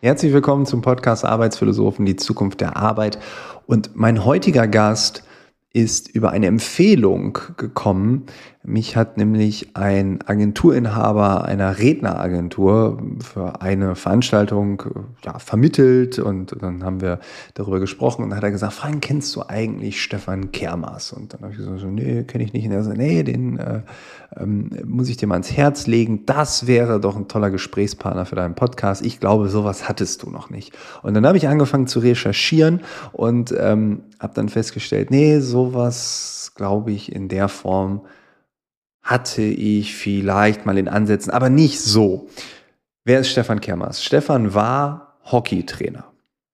Herzlich willkommen zum Podcast Arbeitsphilosophen, die Zukunft der Arbeit. Und mein heutiger Gast ist über eine Empfehlung gekommen. Mich hat nämlich ein Agenturinhaber einer Redneragentur für eine Veranstaltung ja, vermittelt und dann haben wir darüber gesprochen und dann hat er gesagt, Frank, kennst du eigentlich Stefan Kermas? Und dann habe ich gesagt, nee, kenne ich nicht. Und er sagt, nee, den äh, ähm, muss ich dir mal ans Herz legen. Das wäre doch ein toller Gesprächspartner für deinen Podcast. Ich glaube, sowas hattest du noch nicht. Und dann habe ich angefangen zu recherchieren und ähm, habe dann festgestellt, nee, sowas glaube ich in der Form hatte ich vielleicht mal in Ansätzen, aber nicht so. Wer ist Stefan Kermers? Stefan war Hockeytrainer,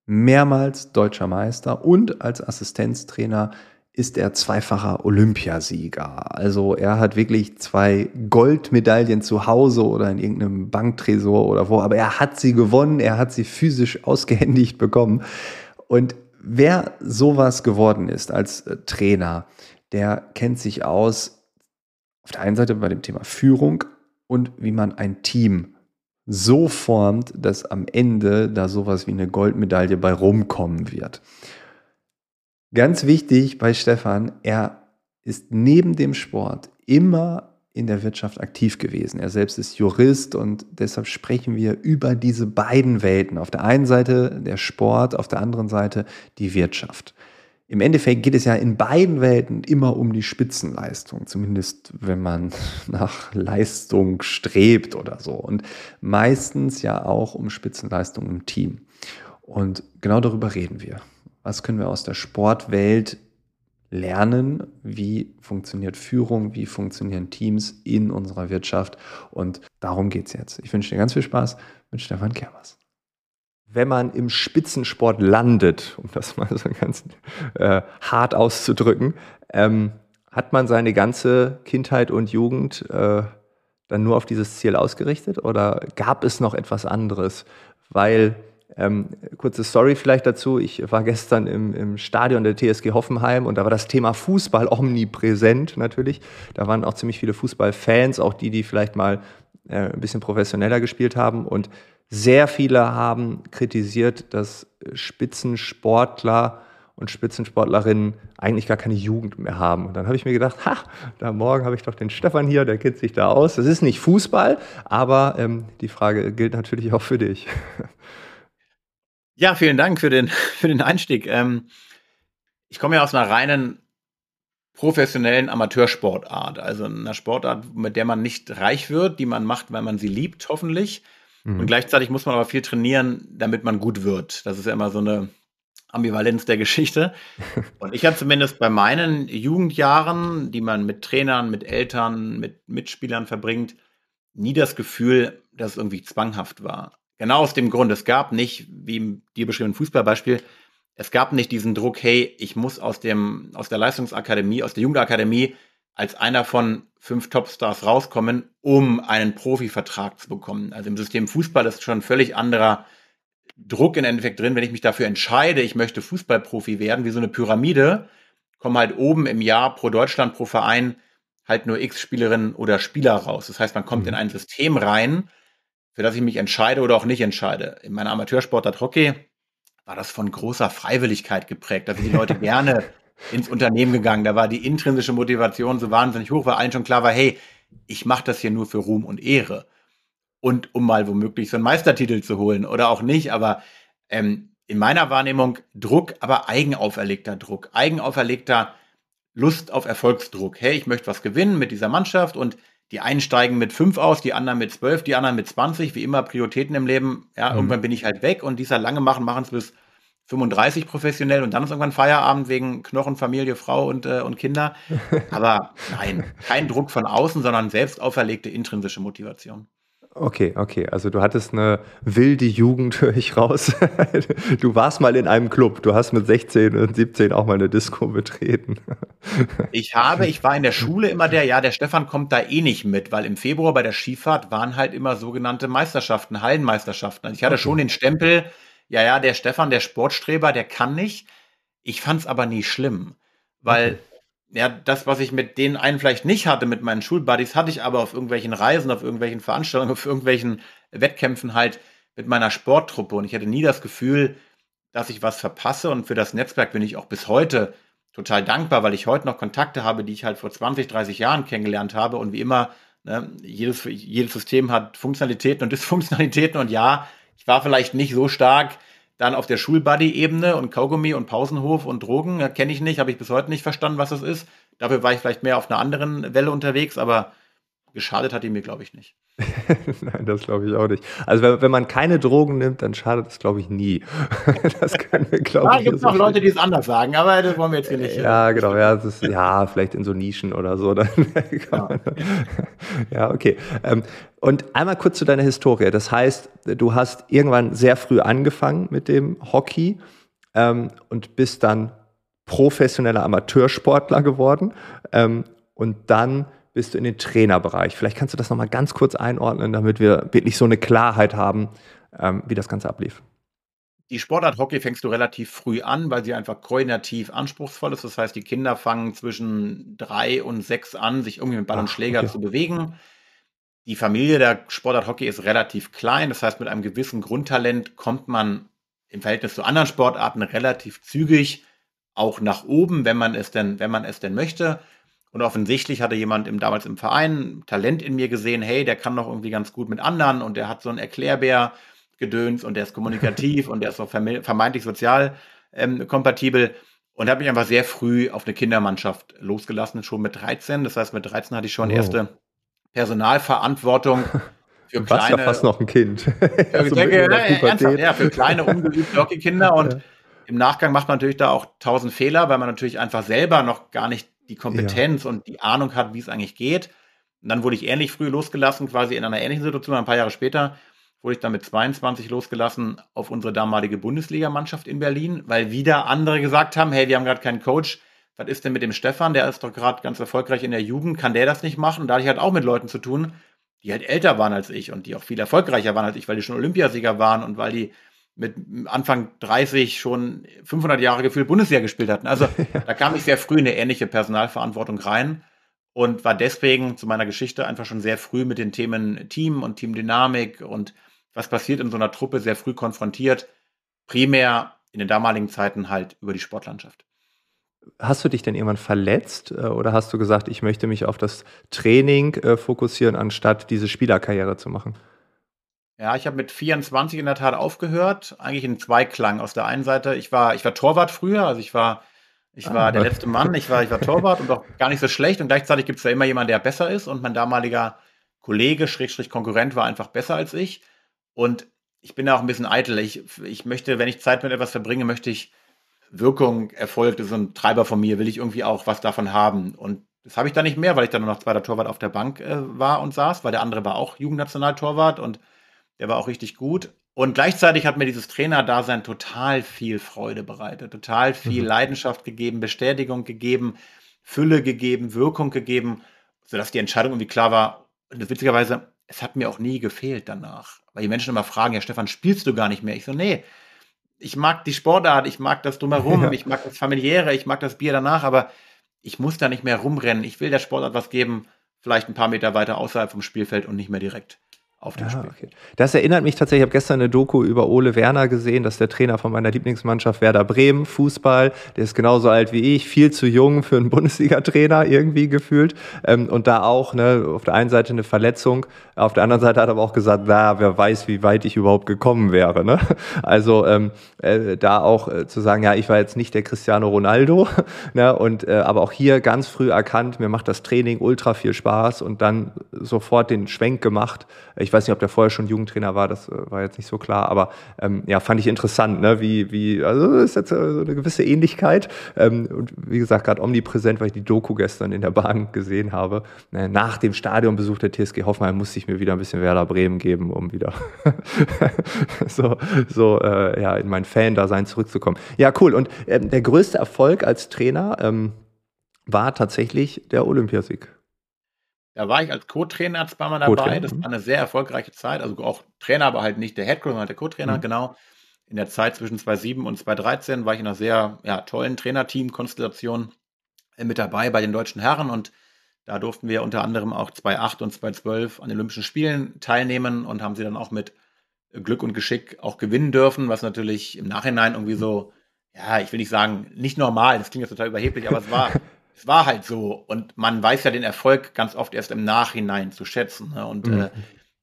mehrmals deutscher Meister und als Assistenztrainer ist er zweifacher Olympiasieger. Also er hat wirklich zwei Goldmedaillen zu Hause oder in irgendeinem Banktresor oder wo, aber er hat sie gewonnen, er hat sie physisch ausgehändigt bekommen. Und wer sowas geworden ist als äh, Trainer, der kennt sich aus auf der einen Seite bei dem Thema Führung und wie man ein Team so formt, dass am Ende da sowas wie eine Goldmedaille bei rumkommen wird. Ganz wichtig bei Stefan, er ist neben dem Sport immer in der Wirtschaft aktiv gewesen. Er selbst ist Jurist und deshalb sprechen wir über diese beiden Welten. Auf der einen Seite der Sport, auf der anderen Seite die Wirtschaft. Im Endeffekt geht es ja in beiden Welten immer um die Spitzenleistung, zumindest wenn man nach Leistung strebt oder so. Und meistens ja auch um Spitzenleistung im Team. Und genau darüber reden wir. Was können wir aus der Sportwelt lernen? Wie funktioniert Führung? Wie funktionieren Teams in unserer Wirtschaft? Und darum geht es jetzt. Ich wünsche dir ganz viel Spaß mit Stefan Kermers. Wenn man im Spitzensport landet, um das mal so ganz äh, hart auszudrücken, ähm, hat man seine ganze Kindheit und Jugend äh, dann nur auf dieses Ziel ausgerichtet oder gab es noch etwas anderes? Weil ähm, kurze Story vielleicht dazu. Ich war gestern im, im Stadion der TSG Hoffenheim und da war das Thema Fußball omnipräsent natürlich. Da waren auch ziemlich viele Fußballfans, auch die, die vielleicht mal äh, ein bisschen professioneller gespielt haben. Und sehr viele haben kritisiert, dass Spitzensportler und Spitzensportlerinnen eigentlich gar keine Jugend mehr haben. Und dann habe ich mir gedacht, ha, da morgen habe ich doch den Stefan hier, der kennt sich da aus. Das ist nicht Fußball, aber ähm, die Frage gilt natürlich auch für dich. Ja, vielen Dank für den, für den Einstieg. Ähm, ich komme ja aus einer reinen professionellen Amateursportart, also einer Sportart, mit der man nicht reich wird, die man macht, weil man sie liebt, hoffentlich. Mhm. Und gleichzeitig muss man aber viel trainieren, damit man gut wird. Das ist ja immer so eine Ambivalenz der Geschichte. Und ich habe zumindest bei meinen Jugendjahren, die man mit Trainern, mit Eltern, mit Mitspielern verbringt, nie das Gefühl, dass es irgendwie zwanghaft war. Genau aus dem Grund, es gab nicht, wie im dir beschriebenen Fußballbeispiel, es gab nicht diesen Druck, hey, ich muss aus dem, aus der Leistungsakademie, aus der Jugendakademie als einer von fünf Topstars rauskommen, um einen Profivertrag zu bekommen. Also im System Fußball ist schon ein völlig anderer Druck im Endeffekt drin, wenn ich mich dafür entscheide, ich möchte Fußballprofi werden, wie so eine Pyramide, kommen halt oben im Jahr pro Deutschland, pro Verein halt nur X Spielerinnen oder Spieler raus. Das heißt, man kommt mhm. in ein System rein, für das ich mich entscheide oder auch nicht entscheide. In meiner Amateursportart Hockey war das von großer Freiwilligkeit geprägt. Da sind die Leute gerne ins Unternehmen gegangen. Da war die intrinsische Motivation so wahnsinnig hoch, weil allen schon klar war, hey, ich mache das hier nur für Ruhm und Ehre. Und um mal womöglich so einen Meistertitel zu holen oder auch nicht, aber ähm, in meiner Wahrnehmung Druck, aber eigenauferlegter Druck, eigenauferlegter Lust auf Erfolgsdruck. Hey, ich möchte was gewinnen mit dieser Mannschaft und die einen steigen mit fünf aus, die anderen mit zwölf, die anderen mit zwanzig, wie immer Prioritäten im Leben. Ja, mhm. irgendwann bin ich halt weg und dieser lange machen, machen es bis 35 professionell und dann ist irgendwann Feierabend wegen Knochen, Familie, Frau und, äh, und Kinder. Aber nein, kein Druck von außen, sondern selbst auferlegte intrinsische Motivation. Okay, okay. Also du hattest eine wilde Jugend, höre ich raus. Du warst mal in einem Club. Du hast mit 16 und 17 auch mal eine Disco betreten. Ich habe, ich war in der Schule immer der, ja, der Stefan kommt da eh nicht mit, weil im Februar bei der Skifahrt waren halt immer sogenannte Meisterschaften, Hallenmeisterschaften. Also ich hatte okay. schon den Stempel, ja, ja, der Stefan, der Sportstreber, der kann nicht. Ich fand es aber nie schlimm, weil okay ja, das, was ich mit den einen vielleicht nicht hatte, mit meinen Schulbuddies, hatte ich aber auf irgendwelchen Reisen, auf irgendwelchen Veranstaltungen, auf irgendwelchen Wettkämpfen halt mit meiner Sporttruppe. Und ich hatte nie das Gefühl, dass ich was verpasse. Und für das Netzwerk bin ich auch bis heute total dankbar, weil ich heute noch Kontakte habe, die ich halt vor 20, 30 Jahren kennengelernt habe. Und wie immer, ne, jedes, jedes System hat Funktionalitäten und Dysfunktionalitäten. Und ja, ich war vielleicht nicht so stark dann auf der Schulbuddy-Ebene und Kaugummi und Pausenhof und Drogen, kenne ich nicht, habe ich bis heute nicht verstanden, was das ist. Dafür war ich vielleicht mehr auf einer anderen Welle unterwegs, aber geschadet hat die mir, glaube ich, nicht. Nein, das glaube ich auch nicht. Also wenn, wenn, man keine Drogen nimmt, dann schadet es, glaube ich, nie. das können wir, glaube ich. Da gibt es noch Leute, die es anders sagen, aber das wollen wir jetzt hier nicht. Ja, äh, genau. Ja, ist, ja, vielleicht in so Nischen oder so. Dann ja. ja, okay. Ähm, und einmal kurz zu deiner Historie. Das heißt, du hast irgendwann sehr früh angefangen mit dem Hockey ähm, und bist dann professioneller Amateursportler geworden. Ähm, und dann bist du in den Trainerbereich. Vielleicht kannst du das nochmal ganz kurz einordnen, damit wir wirklich so eine Klarheit haben, ähm, wie das Ganze ablief. Die Sportart Hockey fängst du relativ früh an, weil sie einfach koordinativ anspruchsvoll ist. Das heißt, die Kinder fangen zwischen drei und sechs an, sich irgendwie mit Ball und Schläger okay. zu bewegen. Die Familie der Sportart Hockey ist relativ klein. Das heißt, mit einem gewissen Grundtalent kommt man im Verhältnis zu anderen Sportarten relativ zügig auch nach oben, wenn man es denn, wenn man es denn möchte. Und offensichtlich hatte jemand im, damals im Verein Talent in mir gesehen, hey, der kann doch irgendwie ganz gut mit anderen und der hat so ein Erklärbär gedöns und der ist kommunikativ und der ist auch vermeintlich sozial ähm, kompatibel. Und habe mich einfach sehr früh auf eine Kindermannschaft losgelassen, schon mit 13. Das heißt, mit 13 hatte ich schon oh. erste Personalverantwortung für du kleine. ja fast noch ein Kind. Für, so denke, ja, ja, für kleine, ungeübte Hockeykinder. Und ja. im Nachgang macht man natürlich da auch tausend Fehler, weil man natürlich einfach selber noch gar nicht die Kompetenz ja. und die Ahnung hat, wie es eigentlich geht. Und dann wurde ich ähnlich früh losgelassen, quasi in einer ähnlichen Situation. Ein paar Jahre später wurde ich dann mit 22 losgelassen auf unsere damalige Bundesligamannschaft in Berlin, weil wieder andere gesagt haben, hey, wir haben gerade keinen Coach. Was ist denn mit dem Stefan? Der ist doch gerade ganz erfolgreich in der Jugend. Kann der das nicht machen? Und da hatte ich halt auch mit Leuten zu tun, die halt älter waren als ich und die auch viel erfolgreicher waren als ich, weil die schon Olympiasieger waren und weil die mit Anfang 30 schon 500 Jahre gefühlt Bundesliga gespielt hatten. Also da kam ich sehr früh in eine ähnliche Personalverantwortung rein und war deswegen zu meiner Geschichte einfach schon sehr früh mit den Themen Team und Teamdynamik und was passiert in so einer Truppe sehr früh konfrontiert. Primär in den damaligen Zeiten halt über die Sportlandschaft. Hast du dich denn irgendwann verletzt äh, oder hast du gesagt, ich möchte mich auf das Training äh, fokussieren, anstatt diese Spielerkarriere zu machen? Ja, ich habe mit 24 in der Tat aufgehört, eigentlich in Zweiklang. Aus der einen Seite, ich war, ich war Torwart früher, also ich war, ich war ah, der letzte Mann, ich war, ich war Torwart und auch gar nicht so schlecht. Und gleichzeitig gibt es ja immer jemanden, der besser ist. Und mein damaliger Kollege, Schrägstrich Konkurrent, war einfach besser als ich. Und ich bin da auch ein bisschen eitel. Ich, ich möchte, wenn ich Zeit mit etwas verbringe, möchte ich Wirkung, Erfolg, das ist ein Treiber von mir, will ich irgendwie auch was davon haben. Und das habe ich dann nicht mehr, weil ich dann nur noch zweiter Torwart auf der Bank äh, war und saß, weil der andere war auch Jugendnationaltorwart und der war auch richtig gut. Und gleichzeitig hat mir dieses Trainerdasein total viel Freude bereitet, total viel mhm. Leidenschaft gegeben, Bestätigung gegeben, Fülle gegeben, Wirkung gegeben, sodass die Entscheidung irgendwie klar war. Und witzigerweise, es hat mir auch nie gefehlt danach. Weil die Menschen immer fragen, ja, Stefan, spielst du gar nicht mehr? Ich so, nee, ich mag die Sportart, ich mag das drumherum, ja. ich mag das familiäre, ich mag das Bier danach, aber ich muss da nicht mehr rumrennen. Ich will der Sportart was geben, vielleicht ein paar Meter weiter außerhalb vom Spielfeld und nicht mehr direkt auf dem ja, Spiel. Okay. Das erinnert mich tatsächlich, ich habe gestern eine Doku über Ole Werner gesehen, das ist der Trainer von meiner Lieblingsmannschaft Werder Bremen, Fußball. Der ist genauso alt wie ich, viel zu jung für einen Bundesliga-Trainer irgendwie gefühlt. Ähm, und da auch, ne, auf der einen Seite eine Verletzung, auf der anderen Seite hat er aber auch gesagt, na, wer weiß, wie weit ich überhaupt gekommen wäre. Ne? Also ähm, äh, da auch äh, zu sagen, ja, ich war jetzt nicht der Cristiano Ronaldo, ne? und äh, aber auch hier ganz früh erkannt, mir macht das Training ultra viel Spaß und dann sofort den Schwenk gemacht. Ich Ich weiß nicht, ob der vorher schon Jugendtrainer war, das äh, war jetzt nicht so klar, aber ähm, ja, fand ich interessant, ne? wie, wie, also ist jetzt äh, so eine gewisse Ähnlichkeit. Ähm, und wie gesagt, gerade omnipräsent, weil ich die Doku gestern in der Bahn gesehen habe. Äh, nach dem Stadionbesuch der TSG Hoffenheim musste ich mir wieder ein bisschen Werder Bremen geben, um wieder so, so äh, ja, in mein Fan-Dasein zurückzukommen. Ja, cool. Und ähm, der größte Erfolg als Trainer ähm, war tatsächlich der Olympiasieg. Da war ich als Co-Trainer zweimal dabei. Das war eine sehr erfolgreiche Zeit. Also auch Trainer, aber halt nicht der Headcoach, sondern der Co-Trainer, mhm. genau. In der Zeit zwischen 2007 und 2013 war ich in einer sehr ja, tollen Trainerteam-Konstellation äh, mit dabei bei den deutschen Herren und da durften wir unter anderem auch 2008 und 2012 an den Olympischen Spielen teilnehmen und haben sie dann auch mit Glück und Geschick auch gewinnen dürfen, was natürlich im Nachhinein irgendwie so, ja, ich will nicht sagen, nicht normal, das klingt jetzt total überheblich, aber es war es war halt so. Und man weiß ja den Erfolg ganz oft erst im Nachhinein zu schätzen. Ne? Und mhm. äh,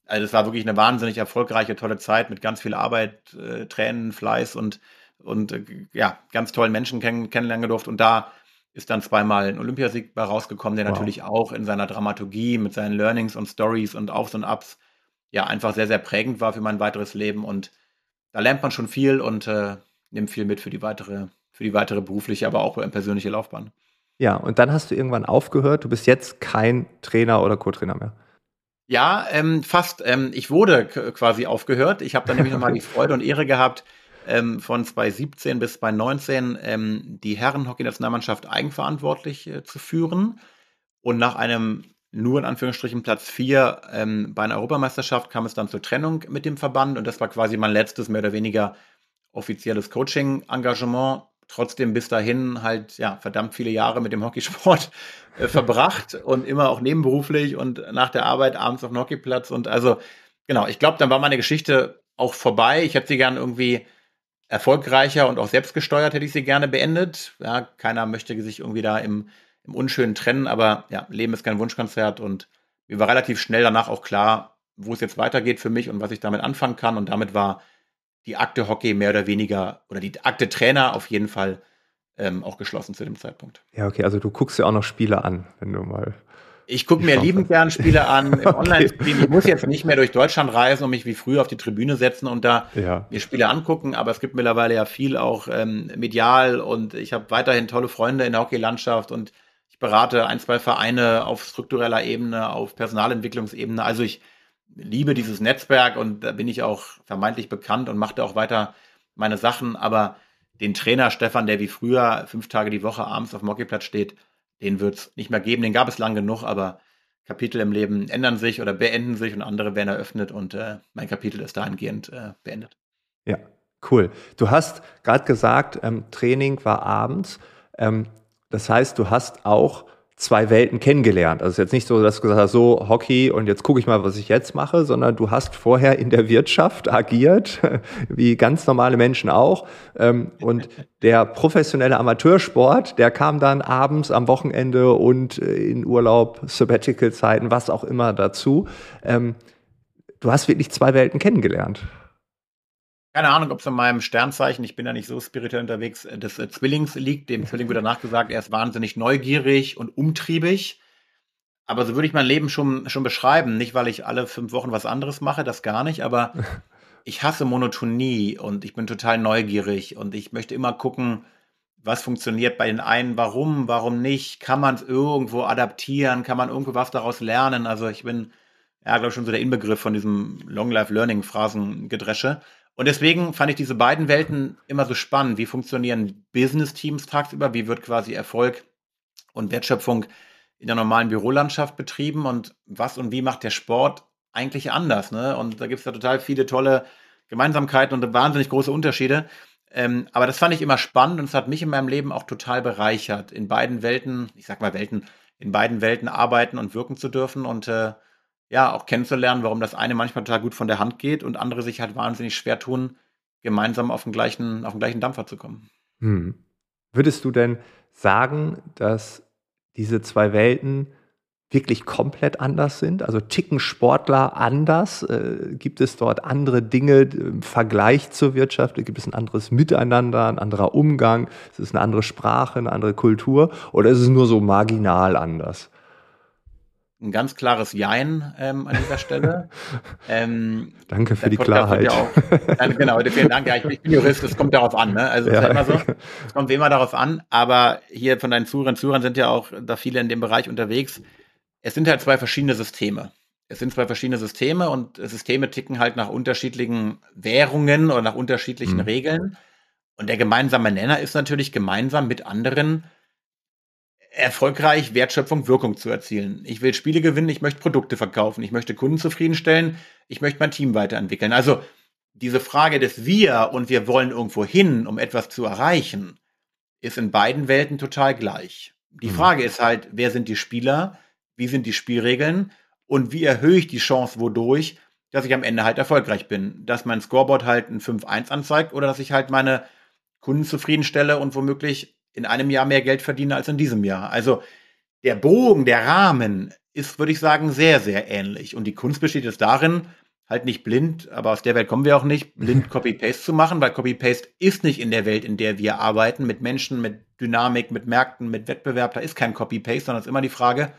also es war wirklich eine wahnsinnig erfolgreiche, tolle Zeit mit ganz viel Arbeit, äh, Tränen, Fleiß und, und äh, ja, ganz tollen Menschen kenn kennenlernen gedurft. Und da ist dann zweimal ein Olympiasieg bei rausgekommen, der wow. natürlich auch in seiner Dramaturgie mit seinen Learnings und Stories und Aufs und Ups ja einfach sehr, sehr prägend war für mein weiteres Leben. Und da lernt man schon viel und äh, nimmt viel mit für die weitere, für die weitere berufliche, aber auch persönliche Laufbahn. Ja, und dann hast du irgendwann aufgehört. Du bist jetzt kein Trainer oder Co-Trainer mehr. Ja, ähm, fast. Ähm, ich wurde quasi aufgehört. Ich habe dann nämlich nochmal die Freude und Ehre gehabt, ähm, von 2017 bis 2019 ähm, die Herrenhockey-Nationalmannschaft eigenverantwortlich äh, zu führen. Und nach einem nur in Anführungsstrichen Platz 4 ähm, bei einer Europameisterschaft kam es dann zur Trennung mit dem Verband. Und das war quasi mein letztes mehr oder weniger offizielles Coaching-Engagement trotzdem bis dahin halt ja verdammt viele Jahre mit dem Hockeysport äh, verbracht und immer auch nebenberuflich und nach der Arbeit abends auf dem Hockeyplatz und also genau, ich glaube, dann war meine Geschichte auch vorbei. Ich hätte sie gerne irgendwie erfolgreicher und auch selbstgesteuert hätte ich sie gerne beendet. Ja, keiner möchte sich irgendwie da im, im Unschönen trennen, aber ja, Leben ist kein Wunschkonzert und mir war relativ schnell danach auch klar, wo es jetzt weitergeht für mich und was ich damit anfangen kann und damit war die Akte Hockey mehr oder weniger oder die Akte Trainer auf jeden Fall ähm, auch geschlossen zu dem Zeitpunkt. Ja, okay, also du guckst ja auch noch Spiele an, wenn du mal. Ich gucke mir liebend gern Spiele an im okay. Online-Stream. Ich muss jetzt nicht mehr durch Deutschland reisen und mich wie früher auf die Tribüne setzen und da ja. mir Spiele angucken, aber es gibt mittlerweile ja viel auch ähm, medial und ich habe weiterhin tolle Freunde in der Hockeylandschaft und ich berate ein, zwei Vereine auf struktureller Ebene, auf Personalentwicklungsebene. Also ich liebe dieses Netzwerk und da bin ich auch vermeintlich bekannt und mache da auch weiter meine Sachen. Aber den Trainer Stefan, der wie früher fünf Tage die Woche abends auf dem Hockeyplatz steht, den wird es nicht mehr geben. Den gab es lang genug, aber Kapitel im Leben ändern sich oder beenden sich und andere werden eröffnet und äh, mein Kapitel ist dahingehend äh, beendet. Ja, cool. Du hast gerade gesagt, ähm, Training war abends. Ähm, das heißt, du hast auch zwei Welten kennengelernt. Also es ist jetzt nicht so, dass du gesagt hast, so Hockey und jetzt gucke ich mal, was ich jetzt mache, sondern du hast vorher in der Wirtschaft agiert, wie ganz normale Menschen auch. Ähm, und der professionelle Amateursport, der kam dann abends am Wochenende und äh, in Urlaub, Sabbatical-Zeiten, was auch immer dazu. Ähm, du hast wirklich zwei Welten kennengelernt. Keine Ahnung, ob es in meinem Sternzeichen, ich bin ja nicht so spirituell unterwegs, äh, des äh, Zwillings liegt. Dem Zwilling wird danach gesagt, er ist wahnsinnig neugierig und umtriebig. Aber so würde ich mein Leben schon, schon beschreiben. Nicht, weil ich alle fünf Wochen was anderes mache, das gar nicht, aber ich hasse Monotonie und ich bin total neugierig und ich möchte immer gucken, was funktioniert bei den einen, warum, warum nicht, kann man es irgendwo adaptieren, kann man irgendwo was daraus lernen. Also ich bin, ja, glaube ich, schon so der Inbegriff von diesem Long-Life-Learning-Phrasengedresche. Und deswegen fand ich diese beiden Welten immer so spannend. Wie funktionieren Business-Teams tagsüber? Wie wird quasi Erfolg und Wertschöpfung in der normalen Bürolandschaft betrieben? Und was und wie macht der Sport eigentlich anders? Ne? Und da gibt es ja total viele tolle Gemeinsamkeiten und wahnsinnig große Unterschiede. Ähm, aber das fand ich immer spannend und es hat mich in meinem Leben auch total bereichert, in beiden Welten, ich sag mal Welten, in beiden Welten arbeiten und wirken zu dürfen. Und äh, ja, auch kennenzulernen, warum das eine manchmal total gut von der Hand geht und andere sich halt wahnsinnig schwer tun, gemeinsam auf den gleichen, auf den gleichen Dampfer zu kommen. Hm. Würdest du denn sagen, dass diese zwei Welten wirklich komplett anders sind? Also ticken Sportler anders? Äh, gibt es dort andere Dinge im Vergleich zur Wirtschaft? Gibt es ein anderes Miteinander, ein anderer Umgang? Ist es eine andere Sprache, eine andere Kultur? Oder ist es nur so marginal anders? Ein ganz klares Jein ähm, an dieser Stelle. Ähm, Danke für die Klarheit. Ja auch, dann, genau, vielen Dank. Ja, ich, ich bin Jurist, es kommt darauf an. Ne? Also ja. ist ja immer so. Es kommt immer darauf an. Aber hier von deinen Zuhörern, Zuhörern sind ja auch da viele in dem Bereich unterwegs. Es sind halt zwei verschiedene Systeme. Es sind zwei verschiedene Systeme und Systeme ticken halt nach unterschiedlichen Währungen oder nach unterschiedlichen mhm. Regeln. Und der gemeinsame Nenner ist natürlich gemeinsam mit anderen erfolgreich Wertschöpfung, Wirkung zu erzielen. Ich will Spiele gewinnen, ich möchte Produkte verkaufen, ich möchte Kunden zufriedenstellen, ich möchte mein Team weiterentwickeln. Also diese Frage des Wir und wir wollen irgendwo hin, um etwas zu erreichen, ist in beiden Welten total gleich. Die mhm. Frage ist halt, wer sind die Spieler, wie sind die Spielregeln und wie erhöhe ich die Chance wodurch, dass ich am Ende halt erfolgreich bin. Dass mein Scoreboard halt ein 5-1 anzeigt oder dass ich halt meine Kunden zufriedenstelle und womöglich in einem Jahr mehr Geld verdiene als in diesem Jahr. Also der Bogen, der Rahmen ist, würde ich sagen, sehr, sehr ähnlich. Und die Kunst besteht jetzt darin, halt nicht blind, aber aus der Welt kommen wir auch nicht, blind Copy-Paste zu machen, weil Copy-Paste ist nicht in der Welt, in der wir arbeiten, mit Menschen, mit Dynamik, mit Märkten, mit Wettbewerb. Da ist kein Copy-Paste, sondern es ist immer die Frage,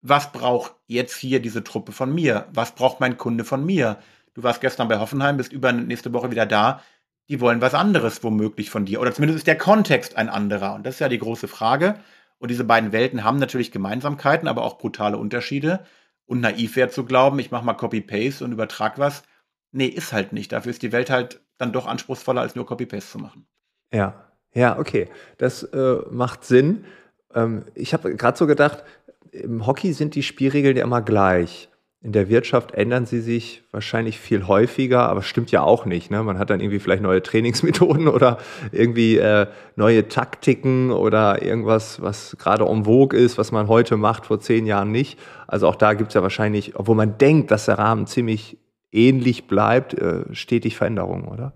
was braucht jetzt hier diese Truppe von mir? Was braucht mein Kunde von mir? Du warst gestern bei Hoffenheim, bist übernächste Woche wieder da die wollen was anderes womöglich von dir. Oder zumindest ist der Kontext ein anderer. Und das ist ja die große Frage. Und diese beiden Welten haben natürlich Gemeinsamkeiten, aber auch brutale Unterschiede. Und naiv wäre zu glauben, ich mache mal Copy-Paste und übertrag was. Nee, ist halt nicht. Dafür ist die Welt halt dann doch anspruchsvoller, als nur Copy-Paste zu machen. Ja, ja, okay. Das äh, macht Sinn. Ähm, ich habe gerade so gedacht, im Hockey sind die Spielregeln ja immer gleich. In der Wirtschaft ändern sie sich wahrscheinlich viel häufiger, aber stimmt ja auch nicht. Ne? Man hat dann irgendwie vielleicht neue Trainingsmethoden oder irgendwie äh, neue Taktiken oder irgendwas, was gerade en vogue ist, was man heute macht, vor zehn Jahren nicht. Also auch da gibt es ja wahrscheinlich, obwohl man denkt, dass der Rahmen ziemlich ähnlich bleibt, äh, stetig Veränderungen, oder?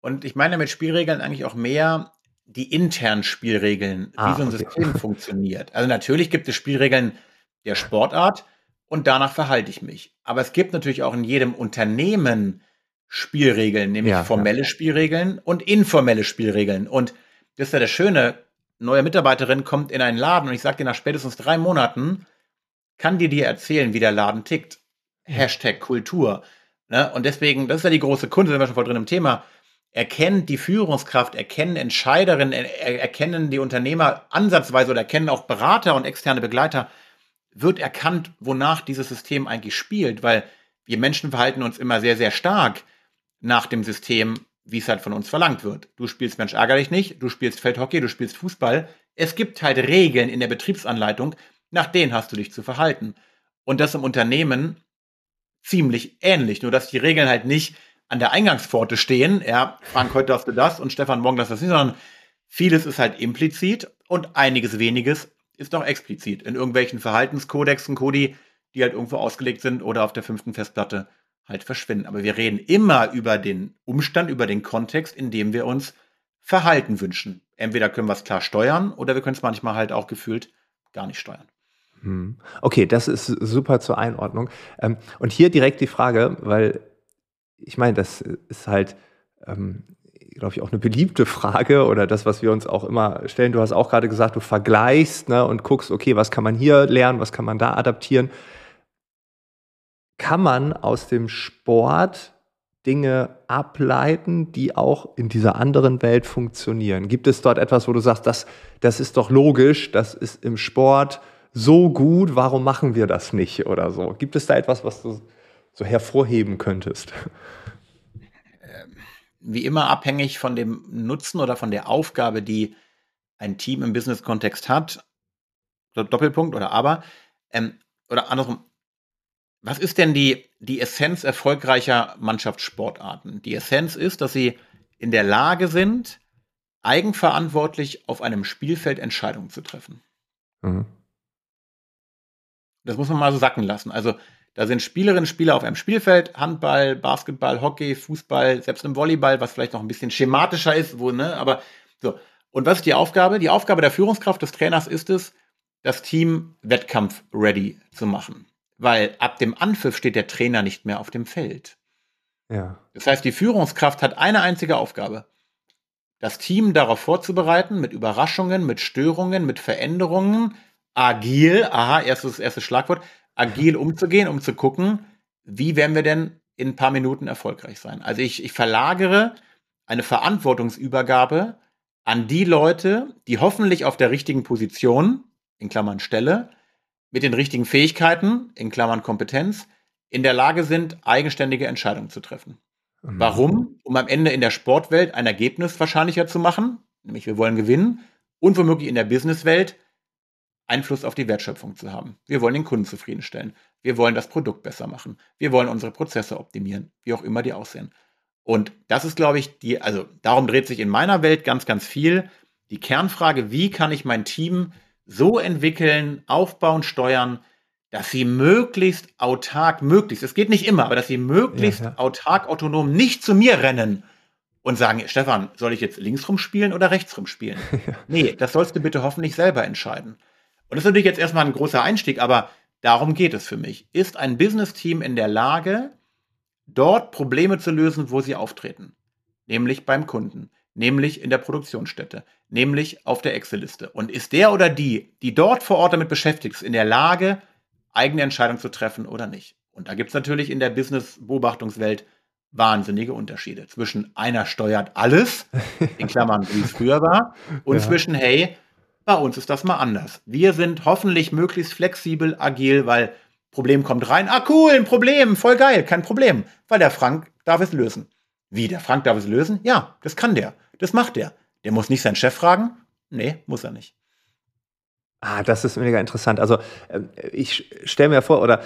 Und ich meine mit Spielregeln eigentlich auch mehr die internen Spielregeln, ah, wie so ein okay. System funktioniert. Also natürlich gibt es Spielregeln der Sportart, und danach verhalte ich mich. Aber es gibt natürlich auch in jedem Unternehmen Spielregeln, nämlich ja, formelle ja. Spielregeln und informelle Spielregeln. Und das ist ja das Schöne, neue Mitarbeiterin kommt in einen Laden und ich sage dir nach spätestens drei Monaten, kann die dir erzählen, wie der Laden tickt. Hashtag Kultur. Ne? Und deswegen, das ist ja die große Kunde, sind wir schon voll drin im Thema. Erkennt die Führungskraft, erkennen Entscheiderinnen, er, erkennen die Unternehmer ansatzweise oder erkennen auch Berater und externe Begleiter, wird erkannt, wonach dieses System eigentlich spielt, weil wir Menschen verhalten uns immer sehr, sehr stark nach dem System, wie es halt von uns verlangt wird. Du spielst Mensch ärgerlich nicht, du spielst Feldhockey, du spielst Fußball. Es gibt halt Regeln in der Betriebsanleitung, nach denen hast du dich zu verhalten. Und das im Unternehmen ziemlich ähnlich, nur dass die Regeln halt nicht an der Eingangspforte stehen, ja, Frank, heute darfst du das und Stefan, morgen darfst du das nicht, sondern vieles ist halt implizit und einiges weniges ist doch explizit in irgendwelchen Verhaltenskodexen, Kodi, die halt irgendwo ausgelegt sind oder auf der fünften Festplatte halt verschwinden. Aber wir reden immer über den Umstand, über den Kontext, in dem wir uns Verhalten wünschen. Entweder können wir es klar steuern oder wir können es manchmal halt auch gefühlt gar nicht steuern. Hm. Okay, das ist super zur Einordnung. Ähm, und hier direkt die Frage, weil ich meine, das ist halt ähm, glaube ich, auch eine beliebte Frage oder das, was wir uns auch immer stellen. Du hast auch gerade gesagt, du vergleichst ne, und guckst, okay, was kann man hier lernen, was kann man da adaptieren. Kann man aus dem Sport Dinge ableiten, die auch in dieser anderen Welt funktionieren? Gibt es dort etwas, wo du sagst, das, das ist doch logisch, das ist im Sport so gut, warum machen wir das nicht oder so? Gibt es da etwas, was du so hervorheben könntest? Wie immer abhängig von dem Nutzen oder von der Aufgabe, die ein Team im Business-Kontext hat. Doppelpunkt oder aber. Ähm, oder andersrum, was ist denn die, die Essenz erfolgreicher Mannschaftssportarten? Die Essenz ist, dass sie in der Lage sind, eigenverantwortlich auf einem Spielfeld Entscheidungen zu treffen. Mhm. Das muss man mal so sacken lassen. Also da sind Spielerinnen und Spieler auf einem Spielfeld, Handball, Basketball, Hockey, Fußball, selbst im Volleyball, was vielleicht noch ein bisschen schematischer ist, wo, ne, aber so. Und was ist die Aufgabe? Die Aufgabe der Führungskraft des Trainers ist es, das Team wettkampf-ready zu machen. Weil ab dem Anpfiff steht der Trainer nicht mehr auf dem Feld. Ja. Das heißt, die Führungskraft hat eine einzige Aufgabe. Das Team darauf vorzubereiten, mit Überraschungen, mit Störungen, mit Veränderungen, agil, aha, erstes, erstes Schlagwort, agil umzugehen, um zu gucken, wie werden wir denn in ein paar Minuten erfolgreich sein. Also ich, ich verlagere eine Verantwortungsübergabe an die Leute, die hoffentlich auf der richtigen Position, in Klammern Stelle, mit den richtigen Fähigkeiten, in Klammern Kompetenz, in der Lage sind, eigenständige Entscheidungen zu treffen. Mhm. Warum? Um am Ende in der Sportwelt ein Ergebnis wahrscheinlicher zu machen, nämlich wir wollen gewinnen, und womöglich in der Businesswelt Einfluss auf die Wertschöpfung zu haben. Wir wollen den Kunden zufriedenstellen. Wir wollen das Produkt besser machen. Wir wollen unsere Prozesse optimieren, wie auch immer die aussehen. Und das ist, glaube ich, die, also darum dreht sich in meiner Welt ganz, ganz viel. Die Kernfrage, wie kann ich mein Team so entwickeln, aufbauen, steuern, dass sie möglichst autark, möglichst, es geht nicht immer, aber dass sie möglichst ja, ja. autark, autonom nicht zu mir rennen und sagen, Stefan, soll ich jetzt links rumspielen oder rechts rumspielen? Ja. Nee, das sollst du bitte hoffentlich selber entscheiden. Und das ist natürlich jetzt erstmal ein großer Einstieg, aber darum geht es für mich. Ist ein Business-Team in der Lage, dort Probleme zu lösen, wo sie auftreten? Nämlich beim Kunden, nämlich in der Produktionsstätte, nämlich auf der Excel-Liste. Und ist der oder die, die dort vor Ort damit beschäftigt ist, in der Lage, eigene Entscheidungen zu treffen oder nicht? Und da gibt es natürlich in der Business-Beobachtungswelt wahnsinnige Unterschiede zwischen einer steuert alles, in Klammern, wie es früher war, und ja. zwischen, hey, bei uns ist das mal anders. Wir sind hoffentlich möglichst flexibel, agil, weil Problem kommt rein. Ah, cool, ein Problem, voll geil, kein Problem. Weil der Frank darf es lösen. Wie, der Frank darf es lösen? Ja, das kann der. Das macht der. Der muss nicht seinen Chef fragen? Nee, muss er nicht. Ah, das ist mega interessant. Also ähm, ich stelle mir vor, oder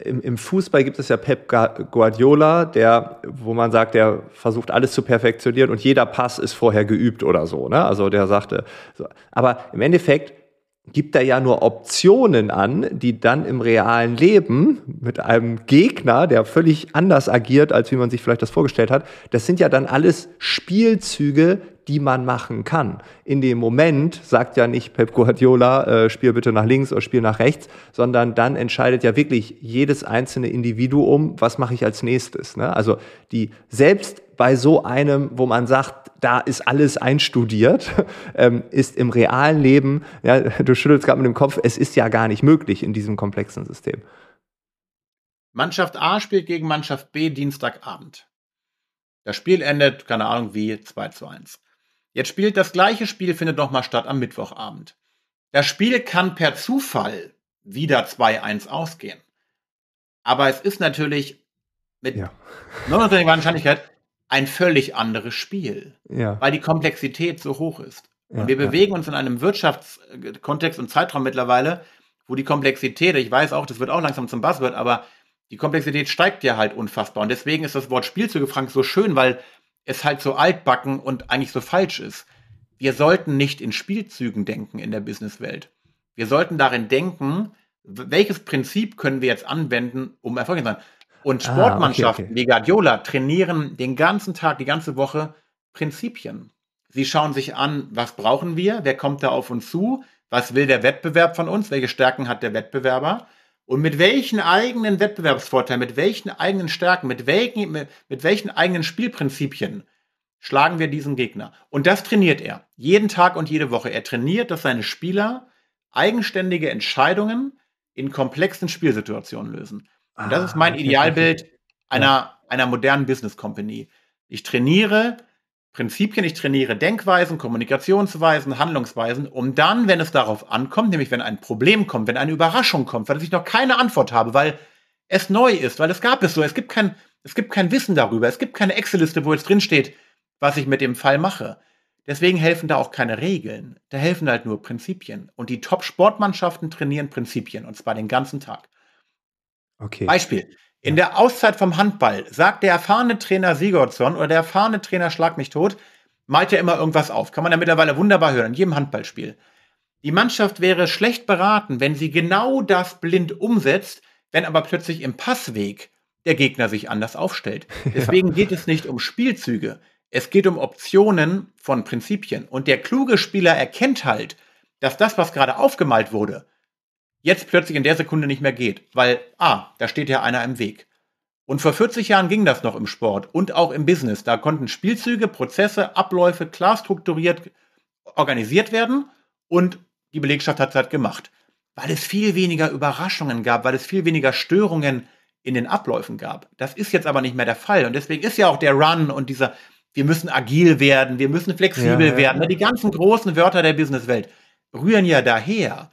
äh, im, im, Fußball gibt es ja Pep Guardiola, der, wo man sagt, der versucht alles zu perfektionieren und jeder Pass ist vorher geübt oder so. Ne? Also der sagte, so. aber im Endeffekt gibt er ja nur Optionen an, die dann im realen Leben mit einem Gegner, der völlig anders agiert, als wie man sich vielleicht das vorgestellt hat, das sind ja dann alles Spielzüge, die man machen kann. In dem Moment sagt ja nicht Pep Guardiola, äh, spiel bitte nach links oder spiel nach rechts, sondern dann entscheidet ja wirklich jedes einzelne Individuum, was mache ich als nächstes. Ne? Also die selbst bei so einem, wo man sagt, da ist alles einstudiert, ähm, ist im realen Leben, ja, du schüttelst gerade mit dem Kopf, es ist ja gar nicht möglich in diesem komplexen System. Mannschaft A spielt gegen Mannschaft B Dienstagabend. Das Spiel endet, keine Ahnung wie, 2 zu 1. Jetzt spielt das gleiche Spiel, findet nochmal statt am Mittwochabend. Das Spiel kann per Zufall wieder 2-1 ausgehen. Aber es ist natürlich mit ja. 99 Wahrscheinlichkeit ein völlig anderes Spiel, ja. weil die Komplexität so hoch ist. Ja, und wir bewegen uns in einem Wirtschaftskontext und Zeitraum mittlerweile, wo die Komplexität, ich weiß auch, das wird auch langsam zum Buzzword, aber die Komplexität steigt ja halt unfassbar. Und deswegen ist das Wort Spielzüge, Frank, so schön, weil es halt so altbacken und eigentlich so falsch ist. Wir sollten nicht in Spielzügen denken in der Businesswelt. Wir sollten darin denken, welches Prinzip können wir jetzt anwenden, um erfolgreich zu sein. Und Sportmannschaften ah, okay, okay. wie Guardiola trainieren den ganzen Tag, die ganze Woche Prinzipien. Sie schauen sich an, was brauchen wir, wer kommt da auf uns zu, was will der Wettbewerb von uns, welche Stärken hat der Wettbewerber und mit welchen eigenen Wettbewerbsvorteilen, mit welchen eigenen Stärken, mit welchen, mit, mit welchen eigenen Spielprinzipien schlagen wir diesen Gegner. Und das trainiert er, jeden Tag und jede Woche. Er trainiert, dass seine Spieler eigenständige Entscheidungen in komplexen Spielsituationen lösen. Und das ist mein ah, Idealbild einer, einer modernen Business Company. Ich trainiere Prinzipien, ich trainiere Denkweisen, Kommunikationsweisen, Handlungsweisen, um dann, wenn es darauf ankommt, nämlich wenn ein Problem kommt, wenn eine Überraschung kommt, weil ich noch keine Antwort habe, weil es neu ist, weil es gab es so, es gibt kein, es gibt kein Wissen darüber, es gibt keine Excel-Liste, wo jetzt drin steht, was ich mit dem Fall mache. Deswegen helfen da auch keine Regeln. Da helfen halt nur Prinzipien. Und die Top-Sportmannschaften trainieren Prinzipien, und zwar den ganzen Tag. Okay. Beispiel. In der Auszeit vom Handball sagt der erfahrene Trainer Sigurdsson oder der erfahrene Trainer Schlag mich tot, malt ja immer irgendwas auf. Kann man ja mittlerweile wunderbar hören, in jedem Handballspiel. Die Mannschaft wäre schlecht beraten, wenn sie genau das blind umsetzt, wenn aber plötzlich im Passweg der Gegner sich anders aufstellt. Deswegen ja. geht es nicht um Spielzüge. Es geht um Optionen von Prinzipien. Und der kluge Spieler erkennt halt, dass das, was gerade aufgemalt wurde, jetzt plötzlich in der Sekunde nicht mehr geht, weil, ah, da steht ja einer im Weg. Und vor 40 Jahren ging das noch im Sport und auch im Business. Da konnten Spielzüge, Prozesse, Abläufe klar strukturiert organisiert werden und die Belegschaft hat es halt gemacht. weil es viel weniger Überraschungen gab, weil es viel weniger Störungen in den Abläufen gab. Das ist jetzt aber nicht mehr der Fall. Und deswegen ist ja auch der Run und dieser, wir müssen agil werden, wir müssen flexibel ja, ja, werden. Ja. Die ganzen großen Wörter der Businesswelt rühren ja daher,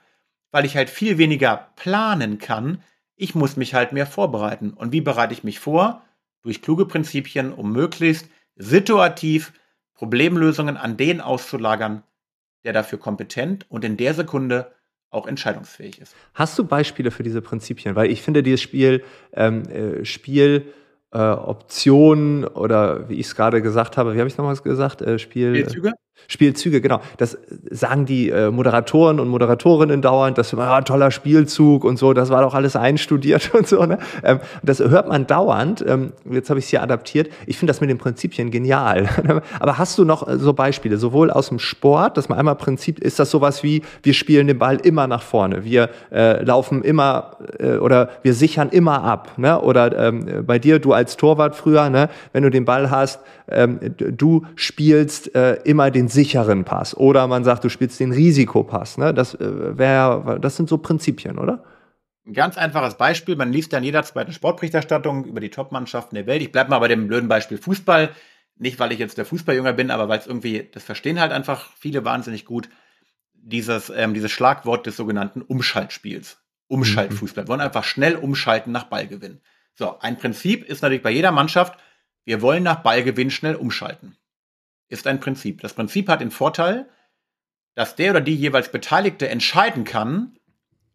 weil ich halt viel weniger planen kann. Ich muss mich halt mehr vorbereiten. Und wie bereite ich mich vor? Durch kluge Prinzipien, um möglichst situativ Problemlösungen an den auszulagern, der dafür kompetent und in der Sekunde auch entscheidungsfähig ist. Hast du Beispiele für diese Prinzipien? Weil ich finde, dieses Spiel, ähm, äh, Spiel äh, Optionen oder wie ich es gerade gesagt habe, wie habe ich es nochmal gesagt? Äh, Spiel, Spielzüge? Spielzüge, genau. Das sagen die äh, Moderatoren und Moderatorinnen dauernd, das war ah, toller Spielzug und so, das war doch alles einstudiert und so. Ne? Ähm, das hört man dauernd. Ähm, jetzt habe ich es hier adaptiert. Ich finde das mit den Prinzipien genial. Aber hast du noch äh, so Beispiele, sowohl aus dem Sport, dass man einmal Prinzip, ist das sowas wie, wir spielen den Ball immer nach vorne, wir äh, laufen immer äh, oder wir sichern immer ab. Ne? Oder ähm, bei dir, du als Torwart früher, ne? wenn du den Ball hast, ähm, du spielst äh, immer den sicheren Pass oder man sagt, du spielst den Risikopass. Ne? Das, äh, wär, das sind so Prinzipien, oder? Ein ganz einfaches Beispiel, man liest ja in jeder zweiten Sportberichterstattung über die Top-Mannschaften der Welt. Ich bleibe mal bei dem blöden Beispiel Fußball. Nicht, weil ich jetzt der Fußballjünger bin, aber weil es irgendwie, das verstehen halt einfach viele wahnsinnig gut, dieses, ähm, dieses Schlagwort des sogenannten Umschaltspiels. Umschaltfußball. Wir wollen einfach schnell umschalten nach Ballgewinn. So, ein Prinzip ist natürlich bei jeder Mannschaft, wir wollen nach Ballgewinn schnell umschalten. Ist ein Prinzip. Das Prinzip hat den Vorteil, dass der oder die jeweils Beteiligte entscheiden kann,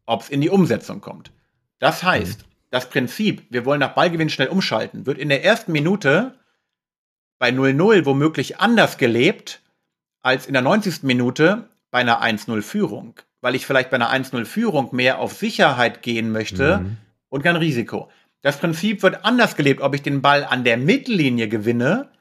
ob es in die Umsetzung kommt. Das heißt, das Prinzip, wir wollen nach Ballgewinn schnell umschalten, wird in der ersten Minute bei 0-0 womöglich anders gelebt als in der 90. Minute bei einer 1-0-Führung, weil ich vielleicht bei einer 1-0-Führung mehr auf Sicherheit gehen möchte mhm. und kein Risiko. Das Prinzip wird anders gelebt, ob ich den Ball an der Mittellinie gewinne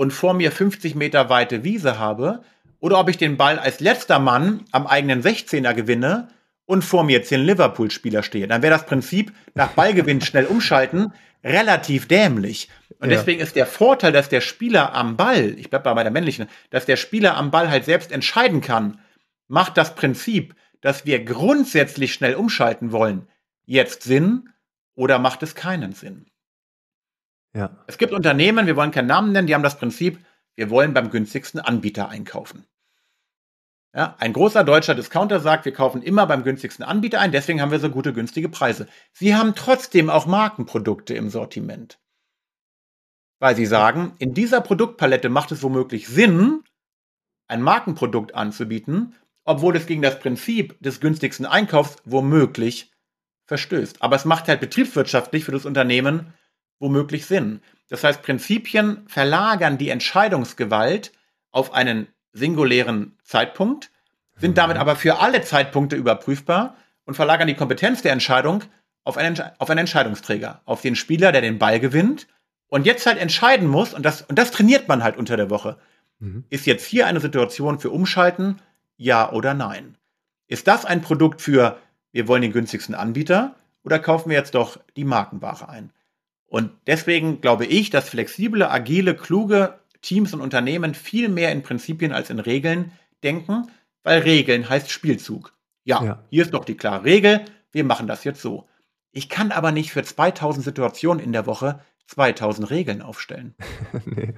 und vor mir 50 Meter weite Wiese habe oder ob ich den Ball als letzter Mann am eigenen 16er gewinne und vor mir zehn Liverpool-Spieler stehe. Dann wäre das Prinzip nach Ballgewinn schnell umschalten relativ dämlich. Und ja. deswegen ist der Vorteil, dass der Spieler am Ball, ich bleibe bei der männlichen, dass der Spieler am Ball halt selbst entscheiden kann, macht das Prinzip, dass wir grundsätzlich schnell umschalten wollen, jetzt Sinn oder macht es keinen Sinn? Ja. Es gibt Unternehmen, wir wollen keinen Namen nennen, die haben das Prinzip, wir wollen beim günstigsten Anbieter einkaufen. Ja, ein großer deutscher Discounter sagt, wir kaufen immer beim günstigsten Anbieter ein, deswegen haben wir so gute günstige Preise. Sie haben trotzdem auch Markenprodukte im Sortiment. Weil sie sagen, in dieser Produktpalette macht es womöglich Sinn, ein Markenprodukt anzubieten, obwohl es gegen das Prinzip des günstigsten Einkaufs womöglich verstößt. Aber es macht halt betriebswirtschaftlich für das Unternehmen womöglich Sinn. Das heißt, Prinzipien verlagern die Entscheidungsgewalt auf einen singulären Zeitpunkt, sind damit mhm. aber für alle Zeitpunkte überprüfbar und verlagern die Kompetenz der Entscheidung auf einen, auf einen Entscheidungsträger, auf den Spieler, der den Ball gewinnt und jetzt halt entscheiden muss, und das, und das trainiert man halt unter der Woche. Mhm. Ist jetzt hier eine Situation für Umschalten, ja oder nein? Ist das ein Produkt für wir wollen den günstigsten Anbieter oder kaufen wir jetzt doch die Markenware ein? Und deswegen glaube ich, dass flexible, agile, kluge Teams und Unternehmen viel mehr in Prinzipien als in Regeln denken, weil Regeln heißt Spielzug. Ja, ja. hier ist doch die klare Regel, wir machen das jetzt so. Ich kann aber nicht für 2000 Situationen in der Woche 2000 Regeln aufstellen. nee.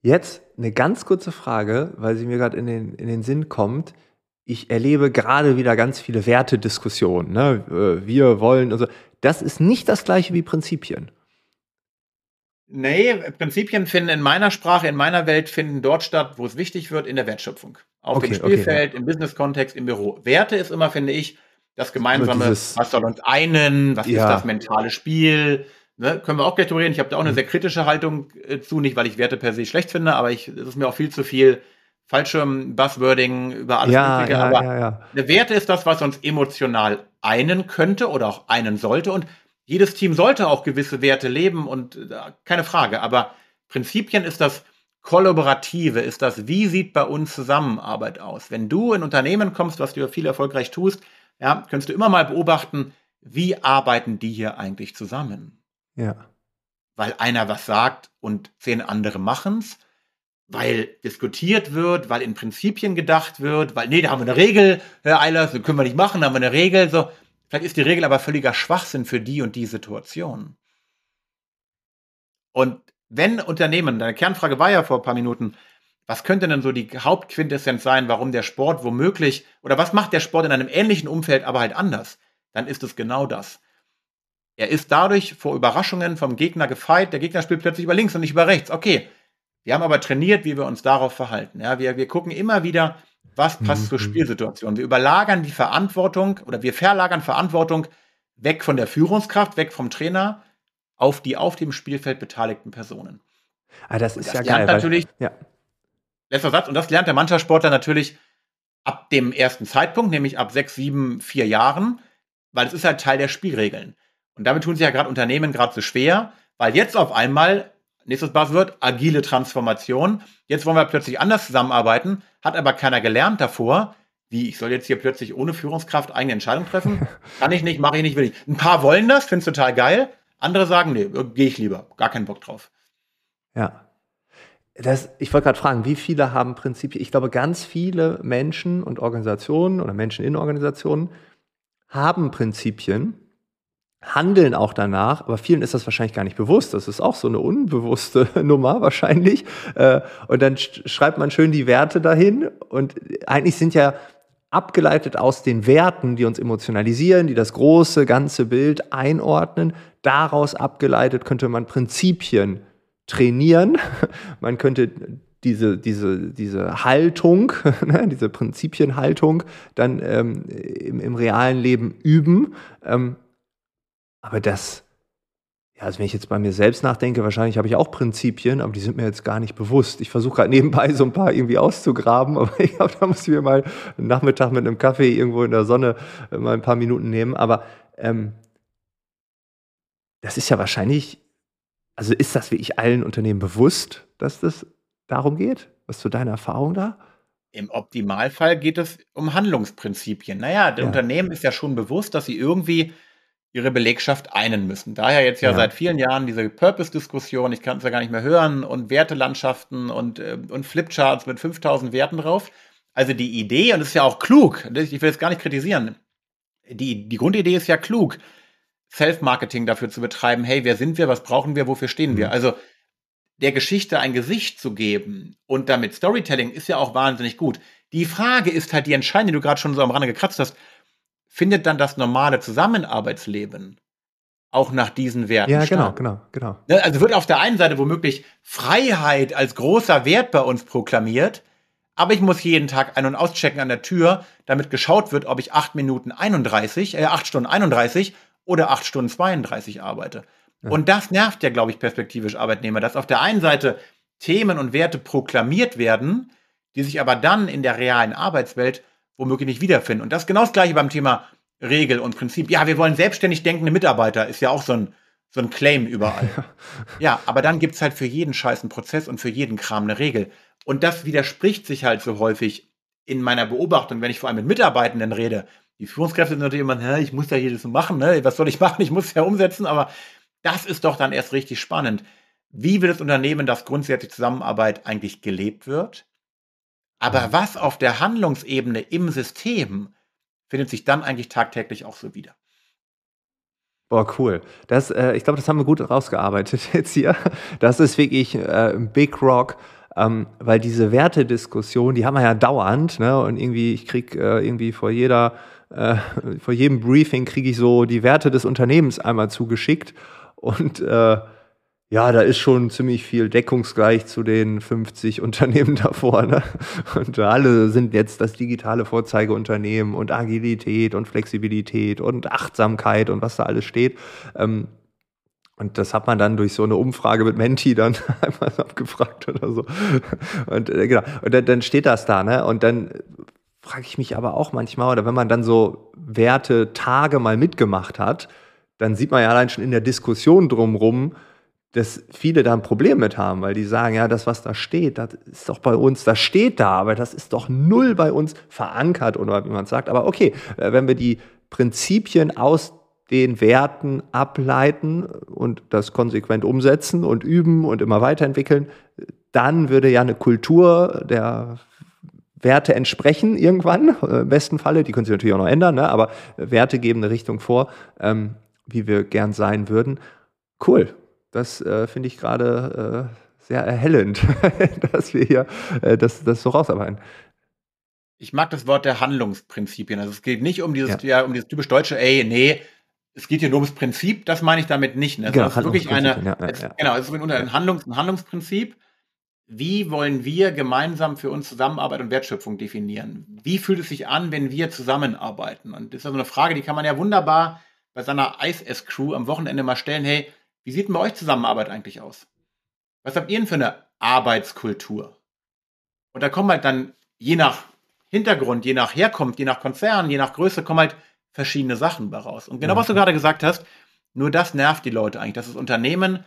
Jetzt eine ganz kurze Frage, weil sie mir gerade in den, in den Sinn kommt ich erlebe gerade wieder ganz viele Wertediskussionen. Ne? Äh, wir wollen, also das ist nicht das gleiche wie Prinzipien. Nee, Prinzipien finden in meiner Sprache, in meiner Welt finden dort statt, wo es wichtig wird, in der Wertschöpfung. Auf okay, dem Spielfeld, okay, ja. im Business-Kontext, im Büro. Werte ist immer, finde ich, das gemeinsame, dieses, was soll uns einen, was ja. ist das mentale Spiel, ne? können wir auch gleich drüber reden. Ich habe da auch eine mhm. sehr kritische Haltung äh, zu, nicht weil ich Werte per se schlecht finde, aber ich, es ist mir auch viel zu viel Fallschirm, Buzzwording über alles ja, Mögliche. Ja, aber ja, ja. eine Werte ist das, was uns emotional einen könnte oder auch einen sollte. Und jedes Team sollte auch gewisse Werte leben und äh, keine Frage. Aber Prinzipien ist das Kollaborative, ist das, wie sieht bei uns Zusammenarbeit aus? Wenn du in Unternehmen kommst, was du ja viel erfolgreich tust, ja, kannst du immer mal beobachten, wie arbeiten die hier eigentlich zusammen? Ja. Weil einer was sagt und zehn andere machen's weil diskutiert wird, weil in Prinzipien gedacht wird, weil, nee, da haben wir eine Regel, Herr Eilers, das können wir nicht machen, da haben wir eine Regel, so. Vielleicht ist die Regel aber völliger Schwachsinn für die und die Situation. Und wenn Unternehmen, deine Kernfrage war ja vor ein paar Minuten, was könnte denn so die Hauptquintessenz sein, warum der Sport womöglich, oder was macht der Sport in einem ähnlichen Umfeld, aber halt anders? Dann ist es genau das. Er ist dadurch vor Überraschungen vom Gegner gefeit. Der Gegner spielt plötzlich über links und nicht über rechts. Okay, wir haben aber trainiert, wie wir uns darauf verhalten. Ja, wir, wir gucken immer wieder, was passt mhm. zur Spielsituation. Wir überlagern die Verantwortung oder wir verlagern Verantwortung weg von der Führungskraft, weg vom Trainer auf die auf dem Spielfeld beteiligten Personen. Ah, das ist das ja geil. Natürlich, weil, ja. Letzter Satz, und das lernt der Mannschaftssportler natürlich ab dem ersten Zeitpunkt, nämlich ab sechs, sieben, vier Jahren, weil es ist halt Teil der Spielregeln. Und damit tun sich ja gerade Unternehmen gerade so schwer, weil jetzt auf einmal, nächstes Buzzword, agile Transformation. Jetzt wollen wir plötzlich anders zusammenarbeiten, hat aber keiner gelernt davor. Wie, ich soll jetzt hier plötzlich ohne Führungskraft eigene Entscheidungen treffen? Kann ich nicht, mache ich nicht, will ich. Ein paar wollen das, finden es total geil. Andere sagen, nee, gehe ich lieber. Gar keinen Bock drauf. Ja. Das, ich wollte gerade fragen, wie viele haben Prinzipien? Ich glaube, ganz viele Menschen und Organisationen oder Menschen in Organisationen haben Prinzipien, handeln auch danach, aber vielen ist das wahrscheinlich gar nicht bewusst. Das ist auch so eine unbewusste Nummer wahrscheinlich. Äh, und dann schreibt man schön die Werte dahin und eigentlich sind ja abgeleitet aus den Werten, die uns emotionalisieren, die das große ganze Bild einordnen, daraus abgeleitet könnte man Prinzipien trainieren. Man könnte diese, diese, diese Haltung, ne, diese Prinzipienhaltung dann ähm, im, im realen Leben üben. Ähm, aber das, ja, also wenn ich jetzt bei mir selbst nachdenke, wahrscheinlich habe ich auch Prinzipien, aber die sind mir jetzt gar nicht bewusst. Ich versuche gerade nebenbei so ein paar irgendwie auszugraben, aber ich glaube, da muss ich mir mal einen Nachmittag mit einem Kaffee irgendwo in der Sonne äh, mal ein paar Minuten nehmen. Aber ähm, das ist ja wahrscheinlich, also ist das wirklich allen Unternehmen bewusst, dass das darum geht? Was zu deiner Erfahrung da? Im Optimalfall geht es um Handlungsprinzipien. Naja, der ja. Unternehmen ist ja schon bewusst, dass sie irgendwie ihre Belegschaft einen müssen. Daher jetzt ja, ja. seit vielen Jahren diese Purpose-Diskussion, ich kann es ja gar nicht mehr hören, und Wertelandschaften und, äh, und Flipcharts mit 5000 Werten drauf. Also die Idee, und das ist ja auch klug, ich will es gar nicht kritisieren, die, die Grundidee ist ja klug, Self-Marketing dafür zu betreiben, hey, wer sind wir, was brauchen wir, wofür stehen wir? Mhm. Also der Geschichte ein Gesicht zu geben und damit Storytelling ist ja auch wahnsinnig gut. Die Frage ist halt die entscheidende, die du gerade schon so am Rande gekratzt hast, findet dann das normale Zusammenarbeitsleben auch nach diesen Werten ja, statt. Ja, genau, genau, genau. Also wird auf der einen Seite womöglich Freiheit als großer Wert bei uns proklamiert, aber ich muss jeden Tag ein- und auschecken an der Tür, damit geschaut wird, ob ich 8 Minuten 31, äh, 8 Stunden 31 oder 8 Stunden 32 arbeite. Ja. Und das nervt ja, glaube ich, perspektivisch Arbeitnehmer, dass auf der einen Seite Themen und Werte proklamiert werden, die sich aber dann in der realen Arbeitswelt womöglich nicht wiederfinden. Und das ist genau das Gleiche beim Thema Regel und Prinzip. Ja, wir wollen selbstständig denkende Mitarbeiter, ist ja auch so ein, so ein Claim überall. ja, aber dann gibt es halt für jeden scheißen Prozess und für jeden Kram eine Regel. Und das widerspricht sich halt so häufig in meiner Beobachtung, wenn ich vor allem mit Mitarbeitenden rede. Die Führungskräfte sind natürlich immer, ich muss ja hier das machen, ne? was soll ich machen? Ich muss es ja umsetzen, aber das ist doch dann erst richtig spannend. Wie will das Unternehmen, dass grundsätzlich Zusammenarbeit eigentlich gelebt wird? Aber was auf der Handlungsebene im System findet sich dann eigentlich tagtäglich auch so wieder. Boah, cool. Das, äh, ich glaube, das haben wir gut rausgearbeitet jetzt hier. Das ist wirklich äh, Big Rock, ähm, weil diese Wertediskussion, die haben wir ja dauernd, ne? Und irgendwie, ich krieg äh, irgendwie vor jeder, äh, vor jedem Briefing kriege ich so die Werte des Unternehmens einmal zugeschickt. Und äh, ja, da ist schon ziemlich viel deckungsgleich zu den 50 Unternehmen davor. Ne? Und alle sind jetzt das digitale Vorzeigeunternehmen und Agilität und Flexibilität und Achtsamkeit und was da alles steht. Ähm, und das hat man dann durch so eine Umfrage mit Menti dann einmal abgefragt oder so. Und äh, genau. Und dann, dann steht das da, ne? Und dann frage ich mich aber auch manchmal, oder wenn man dann so Werte Tage mal mitgemacht hat, dann sieht man ja allein schon in der Diskussion drumrum, dass viele da ein Problem mit haben, weil die sagen, ja, das, was da steht, das ist doch bei uns, das steht da, aber das ist doch null bei uns verankert oder wie man sagt. Aber okay, äh, wenn wir die Prinzipien aus den Werten ableiten und das konsequent umsetzen und üben und immer weiterentwickeln, dann würde ja eine Kultur der Werte entsprechen irgendwann, äh, im besten Falle, die können sich natürlich auch noch ändern, ne? aber Werte geben eine Richtung vor, ähm, wie wir gern sein würden. Cool, das äh, finde ich gerade äh, sehr erhellend, dass wir hier äh, das, das so rausarbeiten. Ich mag das Wort der Handlungsprinzipien. Also es geht nicht um dieses, ja. ja um dieses typisch deutsche, ey, nee, es geht hier nur ums Prinzip, das meine ich damit nicht. Ne? Also genau, es ist wirklich eine, ja, ja, ja. genau, es ist ein, Handlungs-, ein Handlungsprinzip wie wollen wir gemeinsam für uns Zusammenarbeit und Wertschöpfung definieren? Wie fühlt es sich an, wenn wir zusammenarbeiten? Und das ist also eine Frage, die kann man ja wunderbar bei seiner ISS-Crew am Wochenende mal stellen. Hey, wie sieht denn bei euch Zusammenarbeit eigentlich aus? Was habt ihr denn für eine Arbeitskultur? Und da kommen halt dann je nach Hintergrund, je nach Herkunft, je nach Konzern, je nach Größe kommen halt verschiedene Sachen daraus. Und genau was du gerade gesagt hast, nur das nervt die Leute eigentlich, dass das Unternehmen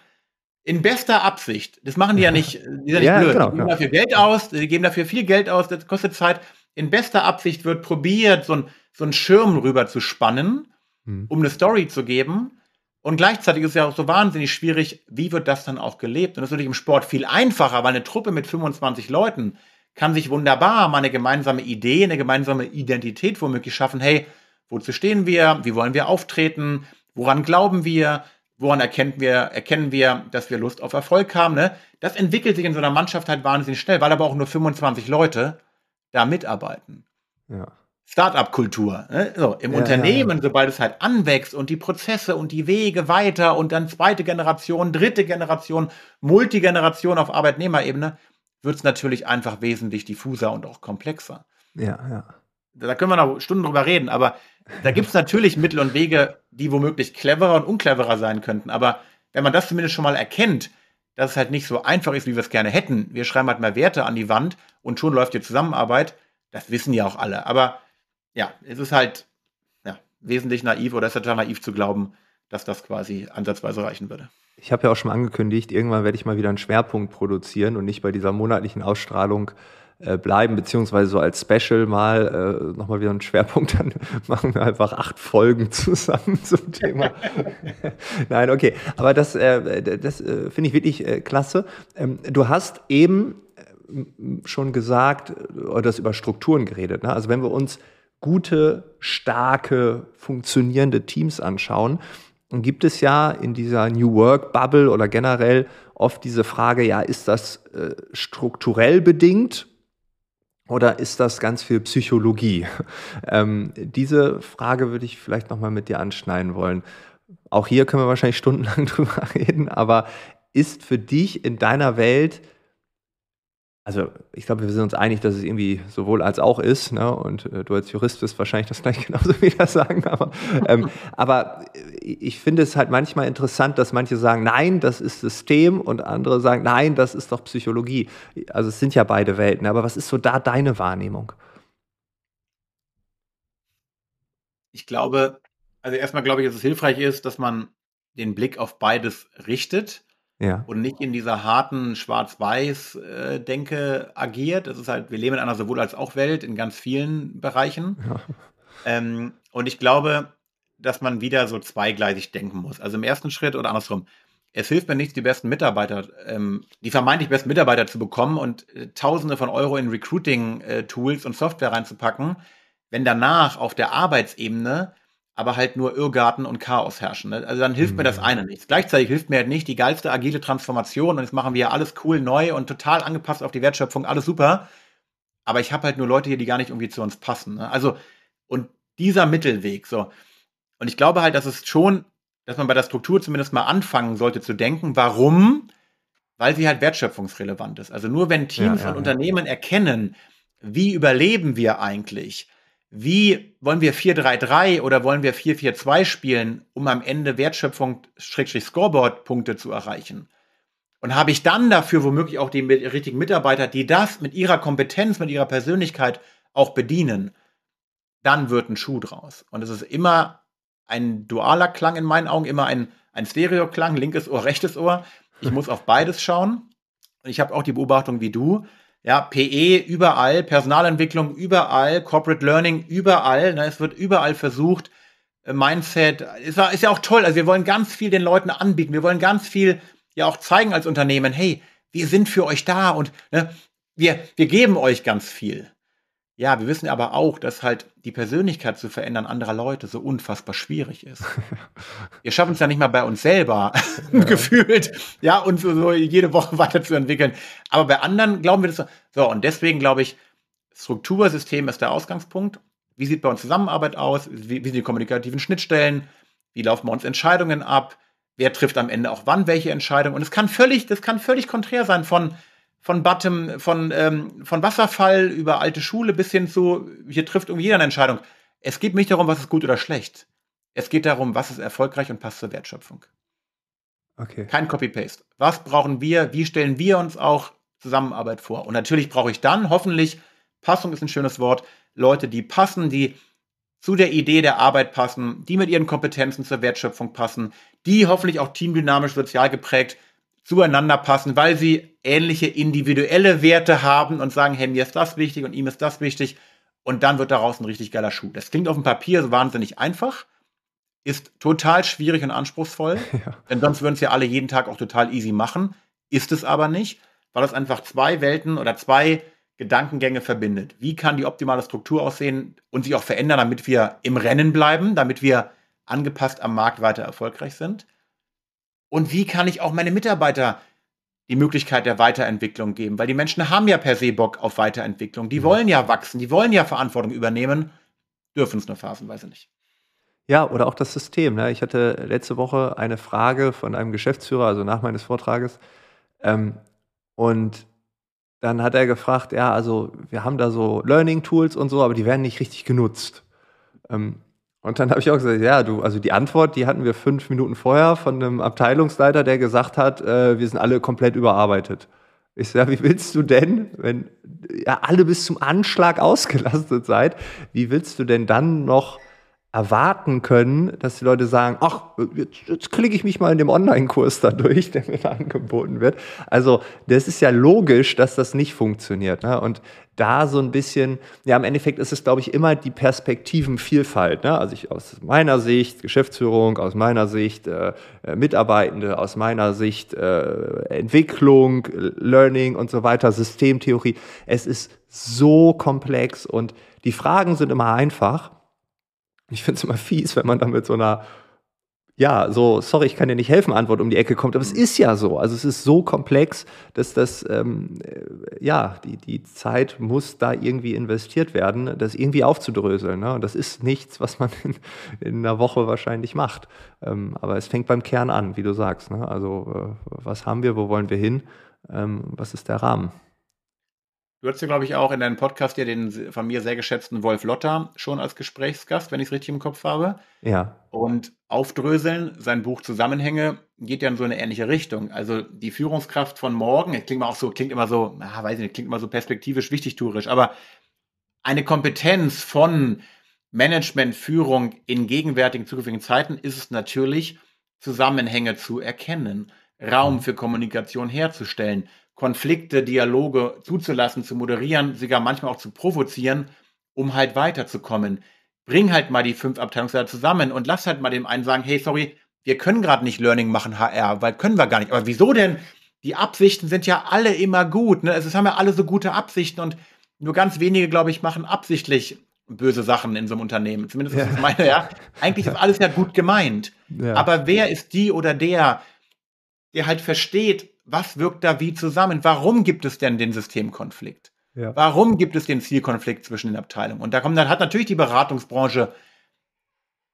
in bester Absicht. Das machen die ja nicht, die sind ja nicht blöd. Genau, die geben dafür Geld aus, die geben dafür viel Geld aus, das kostet Zeit. In bester Absicht wird probiert, so ein, so ein Schirm rüber zu spannen, hm. um eine Story zu geben. Und gleichzeitig ist es ja auch so wahnsinnig schwierig, wie wird das dann auch gelebt? Und das ist natürlich im Sport viel einfacher, weil eine Truppe mit 25 Leuten kann sich wunderbar mal eine gemeinsame Idee, eine gemeinsame Identität womöglich schaffen. Hey, wozu stehen wir? Wie wollen wir auftreten? Woran glauben wir? Woran erkennen wir, erkennen wir, dass wir Lust auf Erfolg haben? Ne? Das entwickelt sich in so einer Mannschaft halt wahnsinnig schnell, weil aber auch nur 25 Leute da mitarbeiten. Ja. Startup-Kultur. Ne? So, Im ja, Unternehmen, ja, ja. sobald es halt anwächst und die Prozesse und die Wege weiter und dann zweite Generation, dritte Generation, Multigeneration auf Arbeitnehmerebene, wird es natürlich einfach wesentlich diffuser und auch komplexer. Ja, ja. Da können wir noch Stunden drüber reden, aber da gibt es natürlich Mittel und Wege, die womöglich cleverer und uncleverer sein könnten. Aber wenn man das zumindest schon mal erkennt, dass es halt nicht so einfach ist, wie wir es gerne hätten, wir schreiben halt mal Werte an die Wand und schon läuft die Zusammenarbeit, das wissen ja auch alle. Aber ja, es ist halt ja, wesentlich naiv oder es ist total naiv zu glauben, dass das quasi ansatzweise reichen würde. Ich habe ja auch schon angekündigt, irgendwann werde ich mal wieder einen Schwerpunkt produzieren und nicht bei dieser monatlichen Ausstrahlung äh, bleiben, beziehungsweise so als Special mal äh, nochmal wieder einen Schwerpunkt, dann machen wir einfach acht Folgen zusammen zum Thema. Nein, okay. Aber das, äh, das äh, finde ich wirklich äh, klasse. Ähm, du hast eben äh, schon gesagt, oder das über Strukturen geredet. Ne? Also wenn wir uns gute, starke, funktionierende Teams anschauen, dann gibt es ja in dieser New Work Bubble oder generell oft diese Frage, ja, ist das äh, strukturell bedingt oder ist das ganz viel Psychologie? Ähm, diese Frage würde ich vielleicht nochmal mit dir anschneiden wollen. Auch hier können wir wahrscheinlich stundenlang drüber reden, aber ist für dich in deiner Welt also ich glaube, wir sind uns einig, dass es irgendwie sowohl als auch ist, ne? und äh, du als Jurist wirst wahrscheinlich das gleich genauso wieder sagen, aber, ähm, aber ich finde es halt manchmal interessant, dass manche sagen, nein, das ist System und andere sagen, nein, das ist doch Psychologie. Also es sind ja beide Welten, aber was ist so da deine Wahrnehmung? Ich glaube, also erstmal glaube ich, dass es hilfreich ist, dass man den Blick auf beides richtet ja. und nicht in dieser harten Schwarz-Weiß-Denke agiert. Das ist halt, wir leben in einer sowohl als auch Welt in ganz vielen Bereichen. Ja. Ähm, und ich glaube, dass man wieder so zweigleisig denken muss. Also im ersten Schritt oder andersrum. Es hilft mir nichts, die besten Mitarbeiter, ähm, die vermeintlich besten Mitarbeiter zu bekommen und äh, Tausende von Euro in Recruiting-Tools äh, und Software reinzupacken, wenn danach auf der Arbeitsebene aber halt nur Irrgarten und Chaos herrschen. Ne? Also dann hilft mhm. mir das mhm. eine nichts. Gleichzeitig hilft mir halt nicht die geilste agile Transformation und jetzt machen wir ja alles cool neu und total angepasst auf die Wertschöpfung, alles super. Aber ich habe halt nur Leute hier, die gar nicht irgendwie zu uns passen. Ne? Also, und dieser Mittelweg, so. Und ich glaube halt, dass es schon, dass man bei der Struktur zumindest mal anfangen sollte zu denken, warum? Weil sie halt wertschöpfungsrelevant ist. Also nur wenn Teams ja, ja, und Unternehmen erkennen, wie überleben wir eigentlich, wie wollen wir 4-3-3 oder wollen wir 4-4-2 spielen, um am Ende Wertschöpfung Scoreboard-Punkte zu erreichen? Und habe ich dann dafür womöglich auch die richtigen Mitarbeiter, die das mit ihrer Kompetenz, mit ihrer Persönlichkeit auch bedienen, dann wird ein Schuh draus. Und es ist immer ein dualer Klang in meinen Augen, immer ein, ein Stereoklang, linkes Ohr, rechtes Ohr. Ich muss auf beides schauen. Und ich habe auch die Beobachtung wie du, ja, PE überall, Personalentwicklung überall, Corporate Learning überall. Ne, es wird überall versucht. Mindset ist, ist ja auch toll. Also wir wollen ganz viel den Leuten anbieten. Wir wollen ganz viel ja auch zeigen als Unternehmen, hey, wir sind für euch da und ne, wir, wir geben euch ganz viel. Ja, wir wissen aber auch, dass halt die Persönlichkeit zu verändern anderer Leute so unfassbar schwierig ist. wir schaffen es ja nicht mal bei uns selber, ja. gefühlt, ja, uns so, so jede Woche weiterzuentwickeln. Aber bei anderen glauben wir das so. So, und deswegen glaube ich, Struktursystem ist der Ausgangspunkt. Wie sieht bei uns Zusammenarbeit aus? Wie, wie sind die kommunikativen Schnittstellen? Wie laufen bei uns Entscheidungen ab? Wer trifft am Ende auch wann welche Entscheidung? Und es kann völlig, das kann völlig konträr sein von, von Bottom, von, ähm, von Wasserfall über alte Schule bis hin zu, hier trifft irgendwie jeder eine Entscheidung. Es geht nicht darum, was ist gut oder schlecht. Es geht darum, was ist erfolgreich und passt zur Wertschöpfung. Okay. Kein Copy-Paste. Was brauchen wir? Wie stellen wir uns auch Zusammenarbeit vor? Und natürlich brauche ich dann hoffentlich, Passung ist ein schönes Wort, Leute, die passen, die zu der Idee der Arbeit passen, die mit ihren Kompetenzen zur Wertschöpfung passen, die hoffentlich auch teamdynamisch sozial geprägt zueinander passen, weil sie ähnliche individuelle Werte haben und sagen, hey, mir ist das wichtig und ihm ist das wichtig. Und dann wird daraus ein richtig geiler Schuh. Das klingt auf dem Papier so wahnsinnig einfach, ist total schwierig und anspruchsvoll, ja. denn sonst würden es ja alle jeden Tag auch total easy machen. Ist es aber nicht, weil es einfach zwei Welten oder zwei Gedankengänge verbindet. Wie kann die optimale Struktur aussehen und sich auch verändern, damit wir im Rennen bleiben, damit wir angepasst am Markt weiter erfolgreich sind? Und wie kann ich auch meine Mitarbeiter die Möglichkeit der Weiterentwicklung geben? Weil die Menschen haben ja per se Bock auf Weiterentwicklung. Die mhm. wollen ja wachsen, die wollen ja Verantwortung übernehmen, dürfen es nur phasenweise nicht. Ja, oder auch das System. Ne? Ich hatte letzte Woche eine Frage von einem Geschäftsführer, also nach meines Vortrages. Ähm, und dann hat er gefragt, ja, also wir haben da so Learning Tools und so, aber die werden nicht richtig genutzt. Ähm, und dann habe ich auch gesagt, ja, du, also die Antwort, die hatten wir fünf Minuten vorher von einem Abteilungsleiter, der gesagt hat, äh, wir sind alle komplett überarbeitet. Ich sage, wie willst du denn, wenn ja alle bis zum Anschlag ausgelastet seid, wie willst du denn dann noch erwarten können, dass die Leute sagen, ach, jetzt, jetzt klicke ich mich mal in dem Online-Kurs da durch, der mir da angeboten wird. Also das ist ja logisch, dass das nicht funktioniert. Ne? Und da so ein bisschen, ja, im Endeffekt ist es, glaube ich, immer die Perspektivenvielfalt. Ne? Also ich aus meiner Sicht Geschäftsführung, aus meiner Sicht äh, äh Mitarbeitende, aus meiner Sicht äh, Entwicklung, Learning und so weiter, Systemtheorie. Es ist so komplex und die Fragen sind immer einfach ich finde es immer fies, wenn man dann mit so einer, ja, so, sorry, ich kann dir nicht helfen, Antwort um die Ecke kommt. Aber es ist ja so. Also es ist so komplex, dass das, ähm, äh, ja, die, die Zeit muss da irgendwie investiert werden, das irgendwie aufzudröseln. Ne? Und das ist nichts, was man in, in einer Woche wahrscheinlich macht. Ähm, aber es fängt beim Kern an, wie du sagst. Ne? Also äh, was haben wir, wo wollen wir hin? Ähm, was ist der Rahmen? Du hattest ja, glaube ich, auch in deinem Podcast ja den von mir sehr geschätzten Wolf Lotter schon als Gesprächsgast, wenn ich es richtig im Kopf habe. Ja. Und Aufdröseln, sein Buch Zusammenhänge, geht ja in so eine ähnliche Richtung. Also die Führungskraft von morgen, klingt mal auch so, klingt immer so, ah, weiß ich nicht, klingt immer so perspektivisch wichtigtuerisch, aber eine Kompetenz von Management, Führung in gegenwärtigen, zukünftigen Zeiten ist es natürlich, Zusammenhänge zu erkennen, Raum für Kommunikation herzustellen, Konflikte, Dialoge zuzulassen, zu moderieren, sogar manchmal auch zu provozieren, um halt weiterzukommen. Bring halt mal die fünf Abteilungsleiter zusammen und lass halt mal dem einen sagen, hey, sorry, wir können gerade nicht Learning machen, HR, weil können wir gar nicht. Aber wieso denn? Die Absichten sind ja alle immer gut. Ne? Also es haben ja alle so gute Absichten und nur ganz wenige, glaube ich, machen absichtlich böse Sachen in so einem Unternehmen. Zumindest ja. ist meine, ja. Eigentlich ist alles ja gut gemeint. Ja. Aber wer ist die oder der, der halt versteht, was wirkt da wie zusammen? Warum gibt es denn den Systemkonflikt? Ja. Warum gibt es den Zielkonflikt zwischen den Abteilungen? Und da kommt, dann hat natürlich die Beratungsbranche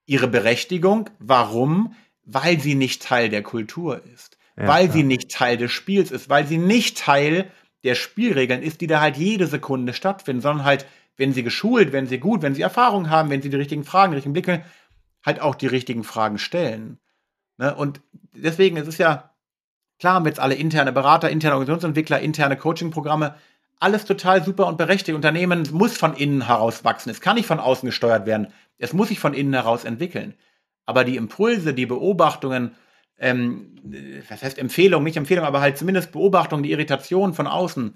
ihre Berechtigung. Warum? Weil sie nicht Teil der Kultur ist. Ja, weil klar. sie nicht Teil des Spiels ist. Weil sie nicht Teil der Spielregeln ist, die da halt jede Sekunde stattfinden, sondern halt, wenn sie geschult, wenn sie gut, wenn sie Erfahrung haben, wenn sie die richtigen Fragen, die richtigen Blicke, halt auch die richtigen Fragen stellen. Ne? Und deswegen ist es ja Klar haben wir jetzt alle interne Berater, interne Organisationsentwickler, interne Coachingprogramme. Alles total super und berechtigt. Unternehmen muss von innen heraus wachsen. Es kann nicht von außen gesteuert werden. Es muss sich von innen heraus entwickeln. Aber die Impulse, die Beobachtungen, ähm, was heißt Empfehlung, nicht Empfehlung, aber halt zumindest Beobachtungen, die Irritationen von außen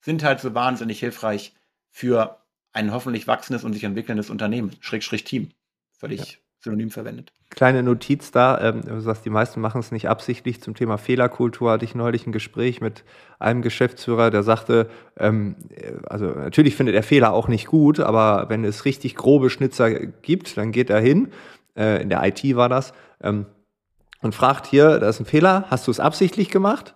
sind halt so wahnsinnig hilfreich für ein hoffentlich wachsendes und sich entwickelndes Unternehmen, Schrägstrich Team. Völlig, ja. Synonym verwendet. Kleine Notiz da, ähm, du sagst, die meisten machen es nicht absichtlich. Zum Thema Fehlerkultur hatte ich neulich ein Gespräch mit einem Geschäftsführer, der sagte, ähm, also natürlich findet er Fehler auch nicht gut, aber wenn es richtig grobe Schnitzer gibt, dann geht er hin, äh, in der IT war das, ähm, und fragt hier, da ist ein Fehler, hast du es absichtlich gemacht?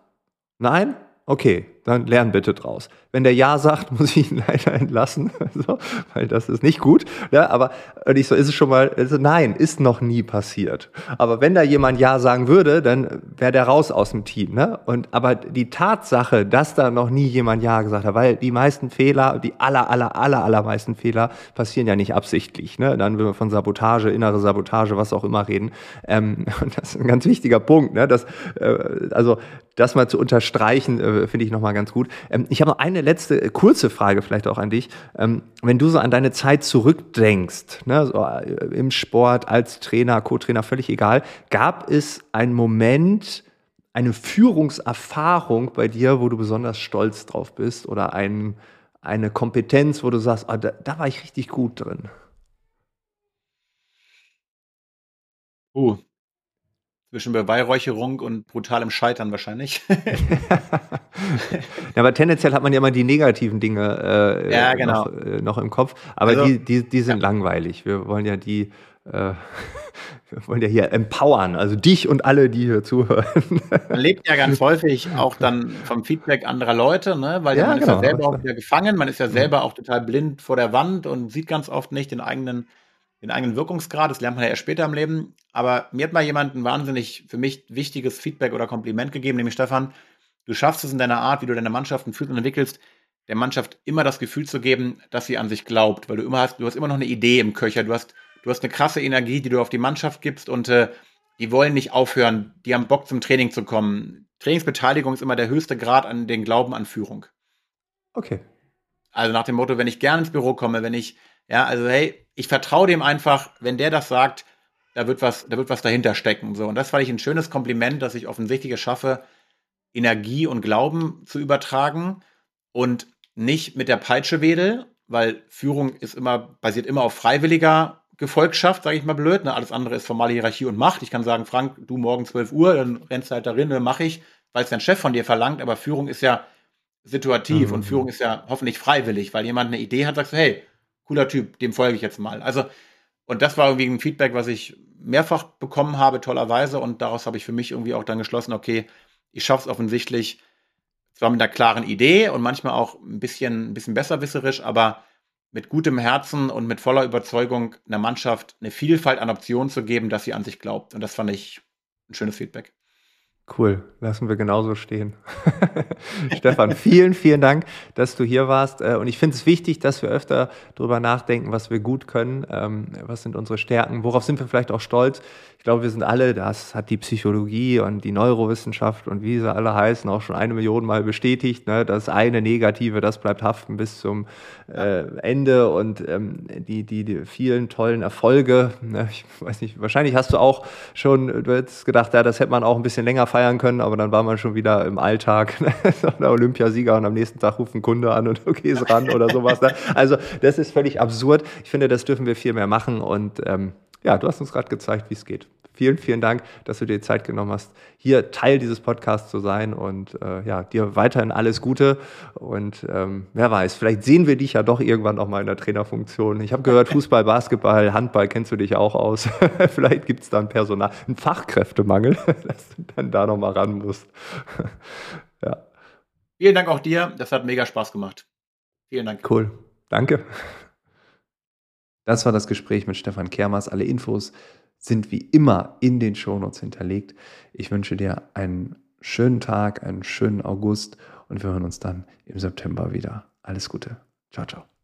Nein? Okay, dann lern bitte draus. Wenn der Ja sagt, muss ich ihn leider entlassen, so, weil das ist nicht gut. Ja, aber ich so, ist es schon mal, also nein, ist noch nie passiert. Aber wenn da jemand Ja sagen würde, dann wäre der raus aus dem Team. Ne? Und aber die Tatsache, dass da noch nie jemand Ja gesagt hat, weil die meisten Fehler, die aller, aller, aller, allermeisten Fehler passieren ja nicht absichtlich. Ne? Dann würden wir von Sabotage, innere Sabotage, was auch immer reden. Ähm, und das ist ein ganz wichtiger Punkt. Ne? Das, äh, also das mal zu unterstreichen, äh, finde ich nochmal ganz gut. Ähm, ich habe noch eine letzte äh, kurze Frage vielleicht auch an dich. Ähm, wenn du so an deine Zeit zurückdenkst, ne, so, äh, im Sport, als Trainer, Co-Trainer, völlig egal, gab es einen Moment, eine Führungserfahrung bei dir, wo du besonders stolz drauf bist oder ein, eine Kompetenz, wo du sagst, oh, da, da war ich richtig gut drin? Uh, zwischen Beweihräucherung und brutalem Scheitern wahrscheinlich. ja, aber tendenziell hat man ja immer die negativen Dinge äh, ja, genau. noch, äh, noch, im Kopf. Aber also, die, die, die sind ja. langweilig. Wir wollen ja die, äh, wir wollen ja hier empowern, also dich und alle, die hier zuhören. Man lebt ja ganz häufig auch dann vom Feedback anderer Leute, ne? weil ja, man genau. ist ja genau. selber auch wieder gefangen, man ist ja selber auch total blind vor der Wand und sieht ganz oft nicht den eigenen den eigenen Wirkungsgrad, das lernt man ja erst später im Leben. Aber mir hat mal jemand ein wahnsinnig für mich wichtiges Feedback oder Kompliment gegeben, nämlich Stefan, du schaffst es in deiner Art, wie du deine Mannschaften fühlst und entwickelst, der Mannschaft immer das Gefühl zu geben, dass sie an sich glaubt, weil du immer hast, du hast immer noch eine Idee im Köcher, du hast, du hast eine krasse Energie, die du auf die Mannschaft gibst und äh, die wollen nicht aufhören, die haben Bock zum Training zu kommen. Trainingsbeteiligung ist immer der höchste Grad an den Glauben an Führung. Okay. Also nach dem Motto, wenn ich gerne ins Büro komme, wenn ich ja, also hey, ich vertraue dem einfach, wenn der das sagt, da wird was, da wird was dahinter stecken. So. Und das fand ich ein schönes Kompliment, dass ich offensichtlich es schaffe, Energie und Glauben zu übertragen und nicht mit der Peitsche wedel, weil Führung ist immer, basiert immer auf freiwilliger Gefolgschaft, sage ich mal blöd. Ne? Alles andere ist formale Hierarchie und Macht. Ich kann sagen, Frank, du morgen 12 Uhr, dann rennst du halt darin, dann mache ich, weil es dein Chef von dir verlangt. Aber Führung ist ja situativ mhm. und Führung ist ja hoffentlich freiwillig, weil jemand eine Idee hat, sagst du, hey, cooler Typ, dem folge ich jetzt mal. Also, und das war irgendwie ein Feedback, was ich mehrfach bekommen habe, tollerweise. Und daraus habe ich für mich irgendwie auch dann geschlossen, okay, ich schaffe es offensichtlich, zwar mit einer klaren Idee und manchmal auch ein bisschen, ein bisschen besserwisserisch, aber mit gutem Herzen und mit voller Überzeugung einer Mannschaft eine Vielfalt an Optionen zu geben, dass sie an sich glaubt. Und das fand ich ein schönes Feedback. Cool, lassen wir genauso stehen. Stefan, vielen, vielen Dank, dass du hier warst. Äh, und ich finde es wichtig, dass wir öfter darüber nachdenken, was wir gut können, ähm, was sind unsere Stärken, worauf sind wir vielleicht auch stolz. Ich glaube, wir sind alle, das hat die Psychologie und die Neurowissenschaft und wie sie alle heißen, auch schon eine Million Mal bestätigt. Ne? Das eine Negative, das bleibt haften bis zum äh, Ende und ähm, die, die, die vielen tollen Erfolge. Ne? Ich weiß nicht, wahrscheinlich hast du auch schon, du hättest gedacht, ja, das hätte man auch ein bisschen länger feiern feiern können, aber dann war man schon wieder im Alltag, der Olympiasieger und am nächsten Tag ruft ein Kunde an und du gehst ran oder sowas. Ne? Also das ist völlig absurd. Ich finde, das dürfen wir viel mehr machen und ähm, ja, du hast uns gerade gezeigt, wie es geht. Vielen, vielen Dank, dass du dir Zeit genommen hast, hier Teil dieses Podcasts zu sein und äh, ja, dir weiterhin alles Gute. Und ähm, wer weiß, vielleicht sehen wir dich ja doch irgendwann noch mal in der Trainerfunktion. Ich habe gehört, Fußball, Basketball, Handball kennst du dich auch aus. vielleicht gibt es da ein Personal, einen Fachkräftemangel, dass du dann da noch mal ran musst. ja. Vielen Dank auch dir. Das hat mega Spaß gemacht. Vielen Dank. Cool. Danke. Das war das Gespräch mit Stefan Kermers. Alle Infos sind wie immer in den Shownotes hinterlegt. Ich wünsche dir einen schönen Tag, einen schönen August und wir hören uns dann im September wieder. Alles Gute. Ciao, ciao.